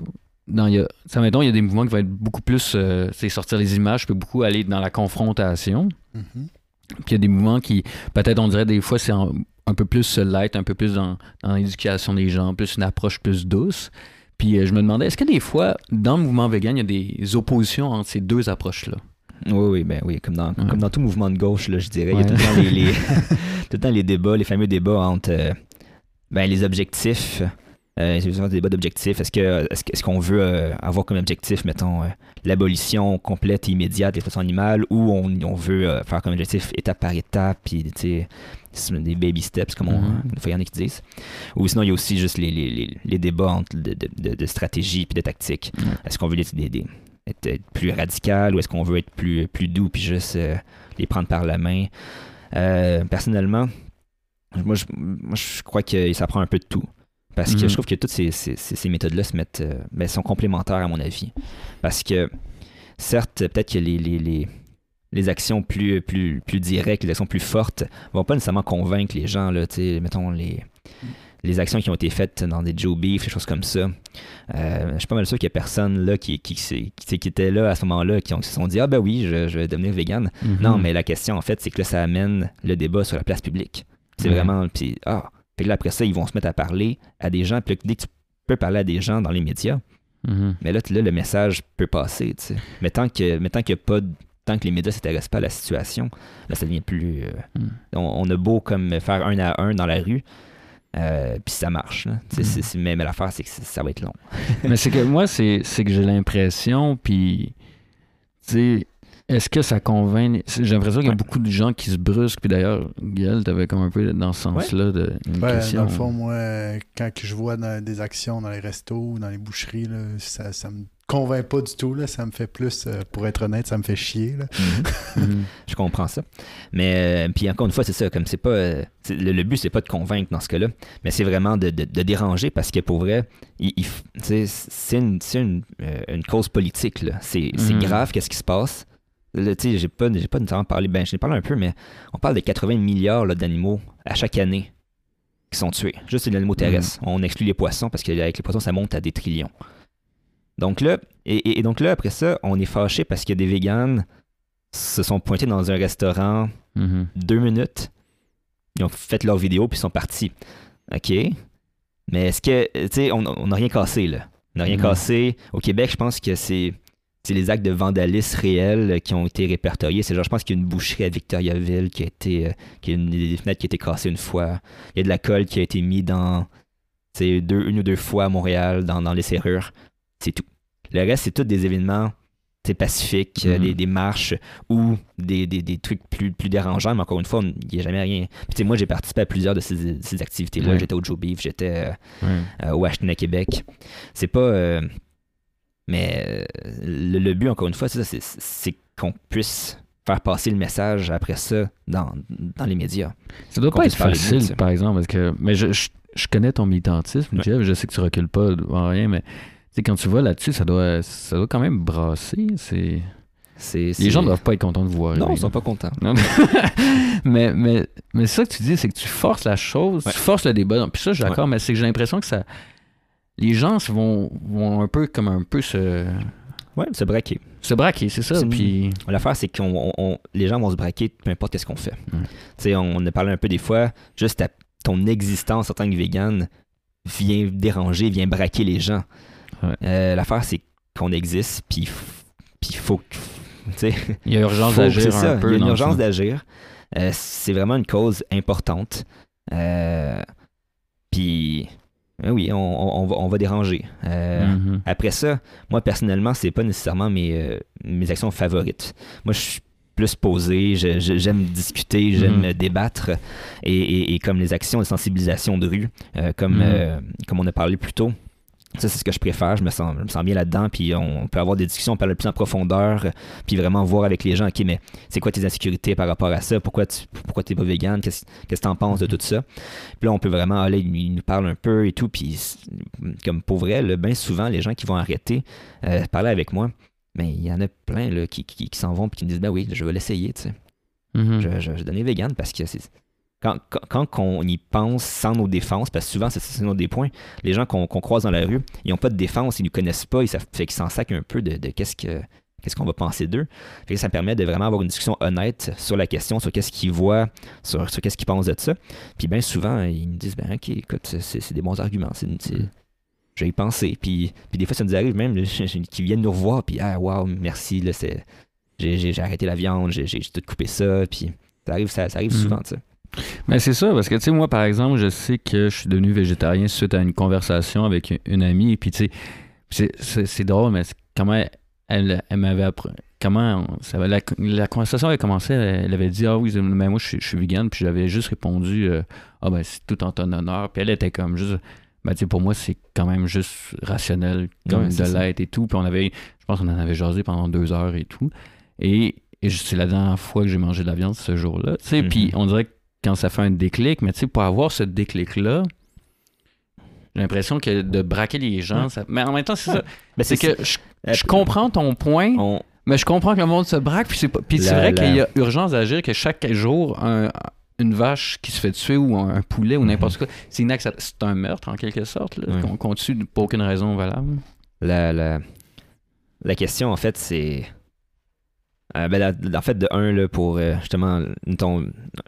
Dans, y a, ça, mettons, il y a des mouvements qui vont être beaucoup plus. euh, c'est sortir les images, je peux beaucoup aller dans la confrontation. Mhm. Puis il y a des mouvements qui, peut-être, on dirait des fois, c'est un peu plus light, un peu plus dans, dans l'éducation des gens, plus une approche plus douce. Puis euh, je me demandais, est-ce que des fois, dans le mouvement vegan, il y a des oppositions entre ces deux approches-là? Oui, oui, ben oui, comme dans, Ouais. comme dans tout mouvement de gauche, là, je dirais. Il y a tout le, temps les, les- tout le temps les débats, les fameux débats entre euh, ben, les objectifs. Euh, c'est des débats d'objectifs. Est-ce que est-ce, qu'on veut euh, avoir comme objectif, mettons, euh, l'abolition complète et immédiate de l'exploitation animale ou on, on veut euh, faire comme objectif étape par étape, puis tu sais, c'est des baby steps, comme on, des fois, il y en a qui disent. Ou sinon, il y a aussi juste les, les, les, les débats entre de, de, stratégie puis de tactique. Est-ce qu'on veut des, des- des- être, plus radical ou est-ce qu'on veut être plus, plus doux puis juste les prendre par la main? Personnellement, moi je, moi je crois que ça prend un peu de tout. Parce que Mhm. je trouve que toutes ces, ces, ces- ces méthodes-là se mettent, euh, ben, sont complémentaires à mon avis. Parce que certes, peut-être que les, les, les, les actions plus, plus, plus directes, les actions plus fortes, vont pas nécessairement convaincre les gens. Là, mettons les, les actions qui ont été faites dans des Joe Beef, des choses comme ça. Euh, je suis pas mal sûr qu'il y a personne là qui, qui, qui, était là à ce moment-là qui, se sont dit Ah ben oui, je, je vais devenir vegan. Mhm. Non, mais la question en fait, c'est que là, ça amène le débat sur la place publique. C'est vraiment. Puis, ah, Que là, après ça, ils vont se mettre à parler à des gens. Puis là, dès que tu peux parler à des gens dans les médias, Mhm. mais là, là le message peut passer. tu sais. Mais tant que, mais tant qu'il y a pas de- tant que les médias ne s'intéressent pas à la situation, là, ça devient plus. euh, Mm. on, on a beau comme faire un à un dans la rue, euh, puis ça marche. là. Mm. mais mais l'affaire, c'est que ça va être long. Mais c'est que moi, c'est c'est que j'ai l'impression, puis, tu sais, est-ce que ça convainc. J'ai l'impression qu'il y a Ouais. beaucoup de gens qui se brusquent, puis d'ailleurs, Gaël, t'avais comme un peu dans ce sens-là de une Ouais, question. dans le fond, moi, quand que je vois dans- des actions dans les restos ou dans les boucheries, là, ça, ça me convainc pas du tout. Là. Ça me fait plus, euh, pour être honnête, ça me fait chier. Là. Mhm. Je comprends ça. Mais euh, puis encore une fois, c'est ça, comme c'est pas. euh, c'est- le, le but, c'est pas de convaincre dans ce cas-là, mais c'est vraiment de, de- de déranger parce que pour vrai, c'est une, c'est une, euh, une cause politique. là. C'est c'est Mhm. grave, qu'est-ce qui se passe. J'ai pas, j'ai pas nécessairement parlé, ben, j'en ai parlé un peu, mais on parle de 80 milliards d'animaux à chaque année qui sont tués. Juste les animaux terrestres. On exclut les poissons parce qu'avec les poissons, ça monte à des trillions. Donc là, et, donc là, après ça, on est fâché parce que des véganes se sont pointés dans un restaurant Mhm. deux minutes. Ils ont fait leur vidéo puis ils sont partis. OK. Mais est-ce que, tu sais, on n'a rien cassé, là. On n'a rien Mhm. cassé. Au Québec, je pense que c'est les actes de vandalisme réels qui ont été répertoriés. C'est genre, je pense qu'il y a une boucherie à Victoriaville qui a été. euh, qui a une, des fenêtres qui a été cassées une fois. Il y a de la colle qui a été mis dans. deux, une ou deux fois à Montréal, dans, dans les serrures. C'est tout. Le reste, c'est tous des événements pacifiques, Mhm. des, des marches ou des, des, des trucs plus, plus dérangeants. Mais encore une fois, il n'y a jamais rien. Puis, tu sais, moi, j'ai participé à plusieurs de ces, ces activités-là. Ouais. J'étais au Joe Beef, j'étais euh, Ouais. euh, au Ashton à Québec. C'est pas. euh, mais euh, le, le but, encore une fois, c'est qu'on puisse faire passer le message après ça dans, dans les médias. Ça doit pas être facile, par exemple, parce que. Mais je, je, je connais ton militantisme, Ouais. Jeff, je sais que tu recules pas devant rien, mais quand tu vas là-dessus, ça doit, ça doit quand même brasser. C'est... Les gens doivent pas être contents de vous voir. Non, ils sont pas contents. Non, mais, mais, mais ça que tu dis, c'est que tu forces la chose, Ouais. tu forces le débat. Puis ça, je suis d'accord, mais c'est que j'ai l'impression que ça. Les gens vont, vont un peu comme un peu se, Ouais, se braquer. se braquer, c'est ça. Puis. L'affaire, c'est que les gens vont se braquer peu importe ce qu'on fait. Sais, on, on a parlé un peu des fois, juste ta- ton existence en tant que vegan vient déranger, vient braquer les gens. Ouais. Euh, L'affaire, c'est qu'on existe, puis il faut que. Il y a urgence d'agir un peu. Il y a une urgence d'agir. Euh, c'est vraiment une cause importante. Euh, puis, oui, on, va, on va déranger. Euh, Mhm. après ça, moi personnellement, c'est pas nécessairement mes, euh, mes actions favorites. Moi, je suis plus posé, j'aime discuter, j'aime Mhm. débattre, et, et- et comme les actions de sensibilisation de rue, euh, comme, Mhm. euh, comme on a parlé plus tôt. Ça, c'est ce que je préfère. Je me sens, je me sens bien là-dedans. Puis on peut avoir des discussions, on parle plus en profondeur. Puis vraiment voir avec les gens, OK, mais c'est quoi tes insécurités par rapport à ça? Pourquoi tu pourquoi t'es pas vegan? Qu'est-ce que t'en penses de tout ça? Puis là, on peut vraiment aller, il nous parle un peu et tout. Puis comme pour vrai, bien souvent, les gens qui vont arrêter, euh, parler avec moi, mais il y en a plein là, qui, qui, qui s'en vont et qui me disent, ben oui, je vais l'essayer, tu sais. Mhm. Je, je, je vais devenir vegan parce que c'est. Quand, quand, quand on y pense sans nos défenses, parce que souvent c'est un des points, les gens qu'on croise dans la rue, ils n'ont pas de défense, ils ne nous connaissent pas, ils savent, fait qu'ils s'en sacent un peu de, de qu'est-ce que qu'est-ce qu'on va penser d'eux. Ça me permet de vraiment avoir une discussion honnête sur la question, sur qu'est-ce qu'ils voient, sur, sur qu'est-ce qu'ils pensent de ça. Puis bien souvent, ils me disent, ben ok, écoute, c'est- des bons arguments, c'est Mm. je vais y penser. Puis, puis des fois, ça nous arrive même qu'ils viennent nous revoir, puis ah, wow, merci, là, c'est- j'ai j'ai- j'ai arrêté la viande, j'ai j'ai tout coupé ça, puis ça arrive, ça, ça arrive Mm. souvent, tu sais. Mais c'est ça, parce que, tu sais, moi, par exemple, je sais que je suis devenu végétarien suite à une conversation avec une- une amie. Et puis, tu sais, c'est- drôle, mais comment elle, elle m'avait appris. Comment on- ça, va- la, la conversation avait commencé, elle, elle avait dit Ah oui, mais moi, je, suis- je suis vegan. Puis j'avais juste répondu euh, Ah ben, c'est tout en ton honneur. Puis elle était comme juste. Ben, pour moi, c'est quand même juste rationnel, comme Ouais, de l'être et tout. Puis on avait, je pense qu'on en avait jasé pendant deux heures et tout. Et, c'est la dernière fois que j'ai mangé de la viande ce jour-là. Sais, Mhm. puis on dirait que quand ça fait un déclic, mais tu sais, pour avoir ce déclic-là, j'ai l'impression que de braquer les gens, ça... mais en même temps, c'est ça. Ben, C'est que je, Euh, je comprends ton point, on- mais je comprends que le monde se braque, puis c'est pas- puis c'est vrai la- qu'il y a urgence d'agir, que chaque jour, un- une vache qui se fait tuer ou un, poulet ou Mhm. n'importe quoi, c'est inacceptable. C'est un meurtre, en quelque sorte, là, qu'on qu'on tue pour aucune raison valable. la, la, la question, en fait, c'est. Euh, ben, la- en fait, de un, là, pour euh, justement,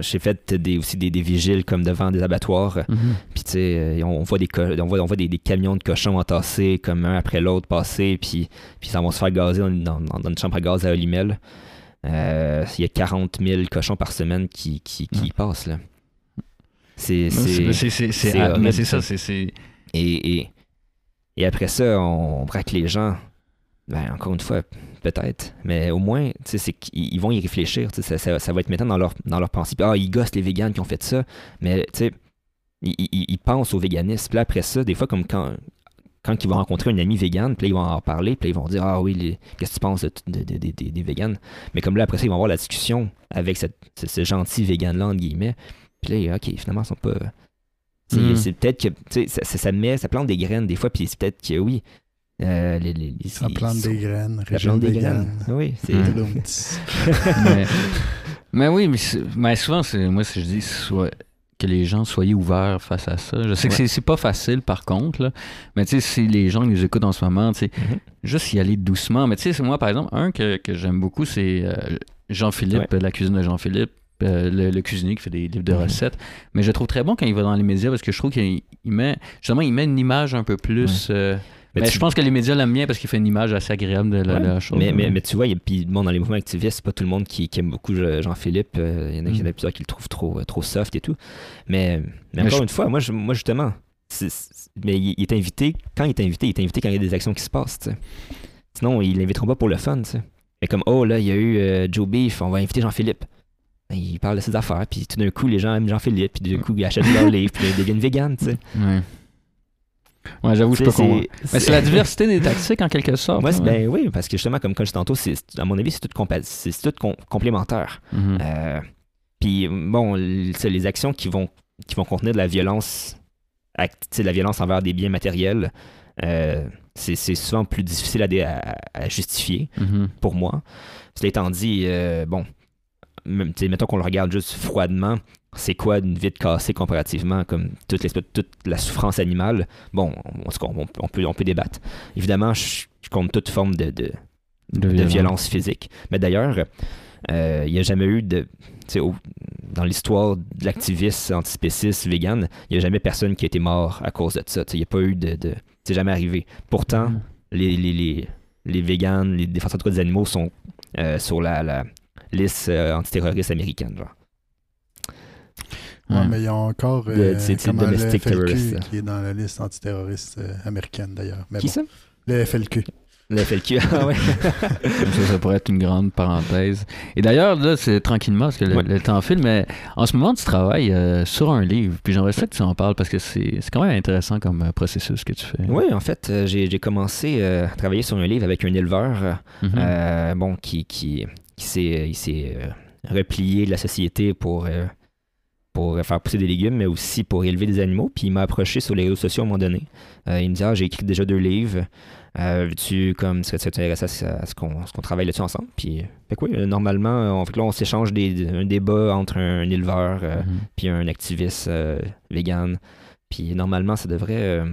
j'ai fait des, aussi des, des vigiles comme devant des abattoirs. Mhm. Puis tu sais, euh, on voit, des, on voit, on voit des, des camions de cochons entassés comme un après l'autre passer, puis, puis ça va se faire gazer dans, dans- dans- dans une chambre à gaz à Olimel. Euh, Il y a 40 000 cochons par semaine qui, qui, qui y passent. Là. C'est, c'est- ça, c'est c'est Et, et, et après ça, on, braque les gens. Ben, encore une fois, peut-être. Mais au moins, tu sais, c'est qu'ils ils vont y réfléchir. Ça, ça, ça va être maintenant dans leur, dans leur pensée. Puis, ah, ils gossent les véganes qui ont fait ça. Mais, tu sais, ils, ils- ils pensent au véganisme. Puis là, après ça, des fois, comme quand, quand ils vont rencontrer un ami vegan, puis là, ils vont en parler, puis là, ils vont dire Ah oui, qu'est-ce que tu penses de, de- de- de- des- véganes? Mais comme là, après ça, ils vont avoir la discussion avec cette, ce, ce gentil vegan-là, entre guillemets. Puis là, ok, finalement, ils sont pas. Mhm. C'est peut-être que tu sais, ça, ça, ça met, ça plante des graines des fois, puis c'est peut-être que oui. Euh, les, les- plante des graines, ça régime plante des graines. Oui, c'est. Blooms. mais, mais oui, mais, souvent, moi, si je dis soit, que les gens soient ouverts face à ça. Je sais que Ouais. c'est- c'est pas facile, par contre, là, mais tu sais, si les gens qui nous écoutent en ce moment, tu sais, Mhm. juste y aller doucement. Mais tu sais, c'est moi, par exemple, un que, que j'aime beaucoup, c'est euh, Jean-Philippe, la cuisine de Jean-Philippe. euh, le, le cuisinier qui fait des livres de Mhm. recettes. Mais je le trouve très bon quand il va dans les médias parce que je trouve qu'il il met, justement, il met une image un peu plus. euh, mais tu- je pense que les médias l'aiment bien parce qu'il fait une image assez agréable de la, Ouais. de la chose. Mais, mais, mais tu vois, il y a, puis bon, dans les mouvements activistes, c'est pas tout le monde qui, qui aime beaucoup Jean-Philippe. euh, Il y en a, y en a Mm. plusieurs qui le trouvent trop, euh, trop soft et tout. Mais, encore je- une fois, moi, je- moi justement, mais il, il est invité, quand il est invité, il est invité quand il y a des actions qui se passent. Sinon, ils l'inviteront pas pour le fun. Mais comme, oh là, il y a eu euh, Joe Beef, on va inviter Jean-Philippe. Ben, Il parle de ses affaires, puis tout d'un coup, les gens aiment Jean-Philippe, puis d'un coup, ils achètent leur livre, puis ils deviennent véganes. tu sais. Ouais. Ouais, j'avoue, je peux comprendre. Mais c'est la diversité des tactiques en quelque sorte. Hein. ben oui, parce que justement, comme, comme je tantôt, c'est- à mon avis, c'est tout, compa- c'est c'est tout com- complémentaire. Mhm. Euh, Puis bon, c'est les actions qui vont, qui vont contenir de la violence, de la violence envers des biens matériels, euh, c'est c'est souvent plus difficile à, dé- à- à justifier Mhm. pour moi. Cela étant dit, euh, bon, même, mettons qu'on le regarde juste froidement, c'est quoi une vie de cassée comparativement comme toute, l'espèce- toute la souffrance animale? Bon, on, on- on peut, on peut débattre. Évidemment, je, je compte toute forme de, de, de violence physique. Mais d'ailleurs, euh, il n'y a jamais eu de. au- Dans l'histoire de l'activiste antispéciste vegan, il n'y a jamais personne qui a été mort à cause de ça. Il n'y a pas eu de. de c'est jamais arrivé. Pourtant, Mhm. les, les, les, les véganes, les défenseurs des animaux sont euh, sur la, la liste euh, antiterroriste américaine. Genre. Ouais, mais il y a encore Le- euh, c'est- c'est comment, le domestic FLQ qui est dans la liste antiterroriste euh, américaine d'ailleurs. Mais Qui bon, ça? Le FLQ. Le FLQ. Ah ouais. Ça, ça pourrait être une grande parenthèse. Et d'ailleurs, là, c'est tranquillement, parce que le, Ouais. le temps file, mais en ce moment, tu travailles euh, sur un livre. Puis j'aimerais ça que tu en parles parce que c'est c'est quand même intéressant comme euh, processus que tu fais. Oui, en fait, euh, j'ai j'ai commencé euh, à travailler sur un livre avec un éleveur. Euh, bon, qui, qui, qui s'est, il s'est euh, replié de la société pour, euh, pour faire pousser des légumes, mais aussi pour élever des animaux. Puis il m'a approché sur les réseaux sociaux à un moment donné. Euh, il me dit Ah, j'ai écrit déjà deux livres. Euh, veux-tu comme serais-tu intéressé à, ce- à ce qu'on, travaille là-dessus ensemble? Puis, fait que oui, euh, normalement, on, fait que là, on s'échange des, un débat entre un, éleveur euh, Mhm. puis un activiste euh, vegan. Puis normalement, ça devrait, euh,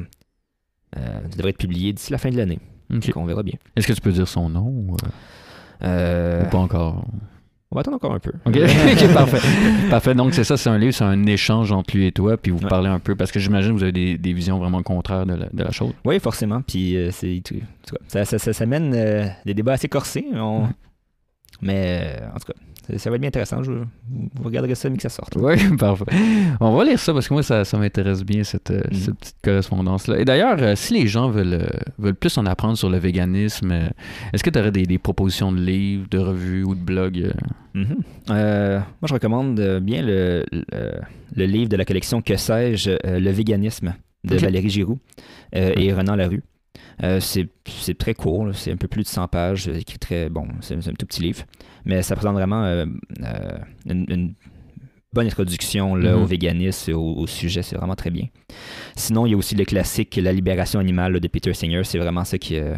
euh, ça devrait être publié d'ici la fin de l'année. Donc on verra bien. Est-ce que tu peux dire son nom ou, euh, Euh, ou pas encore? on va attendre encore un peu. Ok, Ok, parfait. Parfait. Donc, c'est ça, c'est un livre, c'est un échange entre lui et toi, puis vous Ouais. parlez un peu, parce que j'imagine que vous avez des, des visions vraiment contraires de la, de la chose. Oui, forcément. Puis euh, c'est tout- ça, ça, ça, ça mène euh, des débats assez corsés. on- Ouais. Mais euh, en tout cas, ça, va être bien intéressant. Je, vous regarderez ça, mais que ça sorte. Oui, parfait. On va lire ça parce que moi, ça, ça m'intéresse bien, cette, euh, Mhm. cette petite correspondance-là. Et d'ailleurs, euh, si les gens veulent, euh, veulent plus en apprendre sur le véganisme, est-ce que tu aurais des, des propositions de livres, de revues ou de blogs. Euh, moi, je recommande bien le, le, le livre de la collection Que sais-je, le véganisme de. Valérie Giroux euh, et Renan Larue. Euh, c'est très court, c'est un peu plus de 100 pages, euh, écrit très bon, c'est un tout petit livre, mais ça présente vraiment euh, euh, une, une bonne introduction là, Mhm. au véganisme et au, au sujet, c'est vraiment très bien. Sinon, il y a aussi le classique La libération animale là, de Peter Singer, c'est vraiment ça qui, euh,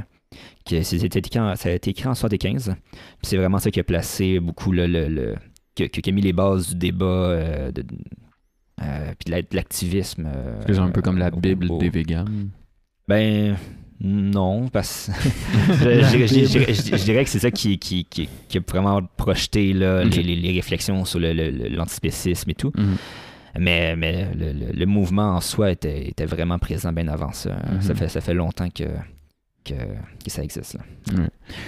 qui écrit en- ça a été écrit en 75, puis c'est vraiment ça qui a placé beaucoup là, le, le- qui, qui- a mis les bases du débat euh, de, euh, puis de la- de l'activisme. euh, C'est un peu comme la Bible au- des véganes. ben, Non, parce je, je- dirais que c'est ça qui, qui, qui, qui a vraiment projeté là, les, réflexions sur le- le- le- l'antispécisme et tout. Mhm. Mais, mais le, mouvement en soi était, était vraiment présent bien avant ça. Mhm. ça, fait, ça fait longtemps que, que, que ça existe. Là.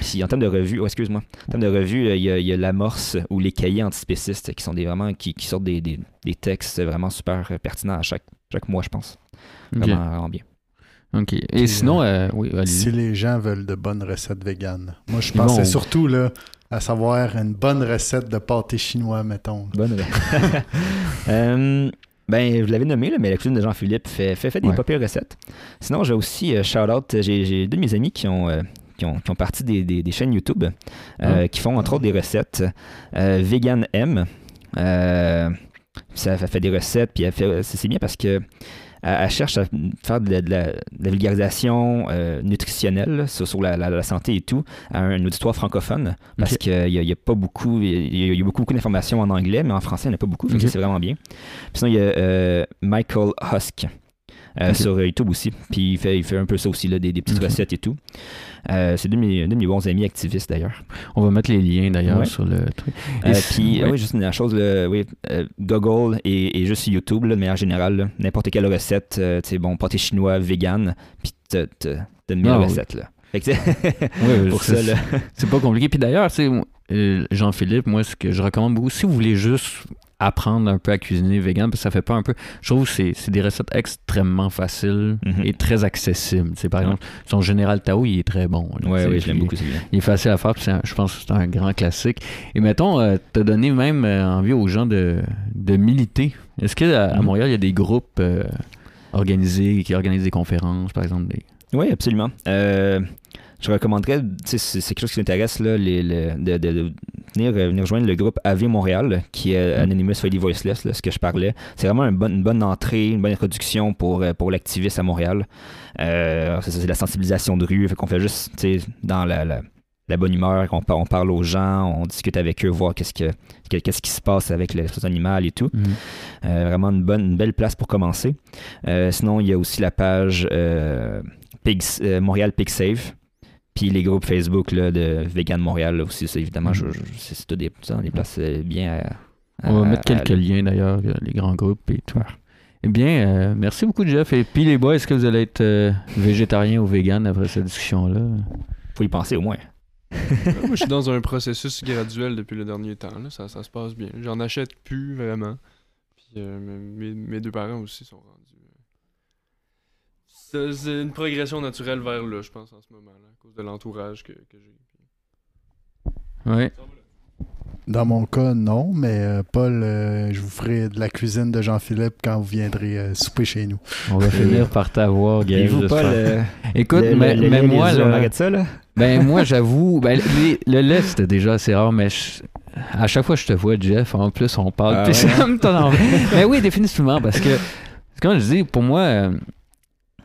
Puis en termes de revue, oh, excuse-moi, en termes de revue, euh, il y a, a l'amorce ou les cahiers antispécistes qui sont des vraiment qui, qui sortent des, des, des textes vraiment super pertinents à chaque, chaque mois, je pense. Vraiment bien. Ok. Et Puis, sinon, euh, oui, allez-y. Si les gens veulent de bonnes recettes véganes. Moi, je pensais surtout là, à savoir une bonne recette de pâté chinois, mettons. Bonne euh, ben, je l'avais nommé, là, mais la cuisine de Jean-Philippe fait, fait, fait des Ouais. pas pires recettes. Sinon, j'ai aussi euh, shout-out, j'ai j'ai deux de mes amis qui ont, euh, qui ont, qui ont parti des, des- des chaînes YouTube euh, qui font entre autres des recettes. Euh, Vegan M, euh, ça fait des recettes, puis c'est bien parce que elle, cherche à faire de la, de la- de la vulgarisation euh, nutritionnelle là, sur, sur la, santé et tout à un auditoire francophone parce qu'il n'y a, il y a pas beaucoup, il y a, il y a beaucoup, beaucoup d'informations en anglais, mais en français, il n'y en a pas beaucoup, fait que Ok. c'est vraiment bien. Puis sinon, il y a euh, Michael Husk. Euh, sur YouTube aussi. Puis il fait, il fait un peu ça aussi, là, des, des petites recettes et tout. Euh, c'est de mes, de mes bons amis activistes d'ailleurs. On va mettre les liens d'ailleurs Ouais. sur le truc. Euh, puis, oui, juste une chose, là, oui, euh, Google et, et juste YouTube, là, de manière générale, n'importe quelle recette, euh, tu sais, bon, pâté chinois, vegan, puis t'as une Ah, meilleure oui. recette, là. Fait que c'est- Ouais, pour c'est- ça. C'est pas compliqué. Puis d'ailleurs, euh, Jean-Philippe, moi, ce que je recommande beaucoup, si vous voulez juste apprendre un peu à cuisiner vegan, parce que ça fait pas un peu. Je trouve que c'est c'est des recettes extrêmement faciles Mhm. et très accessibles. Tu sais, par exemple, son général Tao, il est très bon. là, Ouais, oui, je l'aime beaucoup. Il est facile à faire, puis c'est un- je pense que c'est un grand classique. Et mettons, euh, t'as donné même euh, envie aux gens de, de militer. Est-ce qu'à à Mhm. Montréal, il y a des groupes euh, organisés qui organisent des conférences, par exemple? Des... Oui, absolument. Euh, je recommanderais, c'est quelque chose qui m'intéresse, là, les, le- de, de- de venir, euh, venir rejoindre le groupe AV Montréal, qui est Mm. Anonymous the Voiceless, là, ce que je parlais. C'est vraiment une bonne entrée, une bonne introduction pour, euh, pour l'activiste à Montréal. Euh, c'est la sensibilisation de rue, fait qu'on fait juste, dans la, la- la bonne humeur, on, par- on parle aux gens, on discute avec eux, voir qu'est-ce que qu'est-ce qui se passe avec l'espèce animal et tout. Euh, vraiment une bonne, une belle place pour commencer. Euh, sinon, il y a aussi la page euh, Pigs- Montréal Pig Safe. Puis les groupes Facebook là, de Vegan Montréal là, aussi, c'est évidemment, je, je- c'est tout des, ça, des places euh, bien à, On va mettre à quelques liens d'ailleurs, euh, les grands groupes et tout. Eh bien, euh, merci beaucoup, Jeff. Et puis, les boys, est-ce que vous allez être euh, végétarien ou vegan après cette discussion-là? Faut y penser au moins. Moi, je suis dans un processus graduel depuis le dernier temps. Là. Ça, ça se passe bien. J'en achète plus vraiment. Puis euh, mes, mes deux parents aussi sont rendus. C'est une progression naturelle vers là, je pense, en ce moment, là, à cause de l'entourage que, que j'ai. Oui. Dans mon cas, non, mais euh, Paul, euh, je vous ferai de la cuisine de Jean-Philippe quand vous viendrez euh, souper chez nous. On va finir par t'avoir, Gaël. Et vous, j'espère. Paul, euh, Écoute, le- mais, le- le mais lait, moi, là, arrête ça, là? ben, moi, j'avoue, ben, les- le lait, c'était déjà assez rare, mais je- à chaque fois que je te vois, Jeff, en plus, on parle. Ah ouais? ça me envie. Mais oui, définitivement, parce que, comme je dis, pour moi, euh,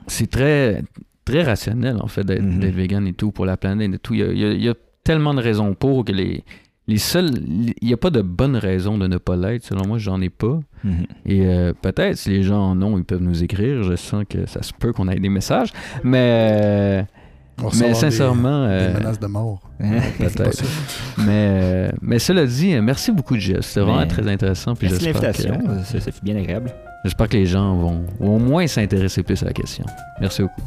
c'est très, très rationnel, en fait, d'être d'être vegan et tout, pour la planète et tout. Il y a, il y a- il y a tellement de raisons pour que les. Les seuls, il n'y a pas de bonne raison de ne pas l'être. Selon moi, j'en ai pas. Mhm. Et euh, peut-être, si les gens en ont, ils peuvent nous écrire. Je sens que ça se peut qu'on ait des messages. Mais, On mais sincèrement, Des, euh, des menaces de mort. peut-être. mais, euh, mais cela dit, euh, merci beaucoup, Jeff. C'était vraiment Mais- très intéressant. Puis Merci que, l'invitation, ça fait bien agréable. J'espère que les gens vont au moins s'intéresser plus à la question. Merci beaucoup.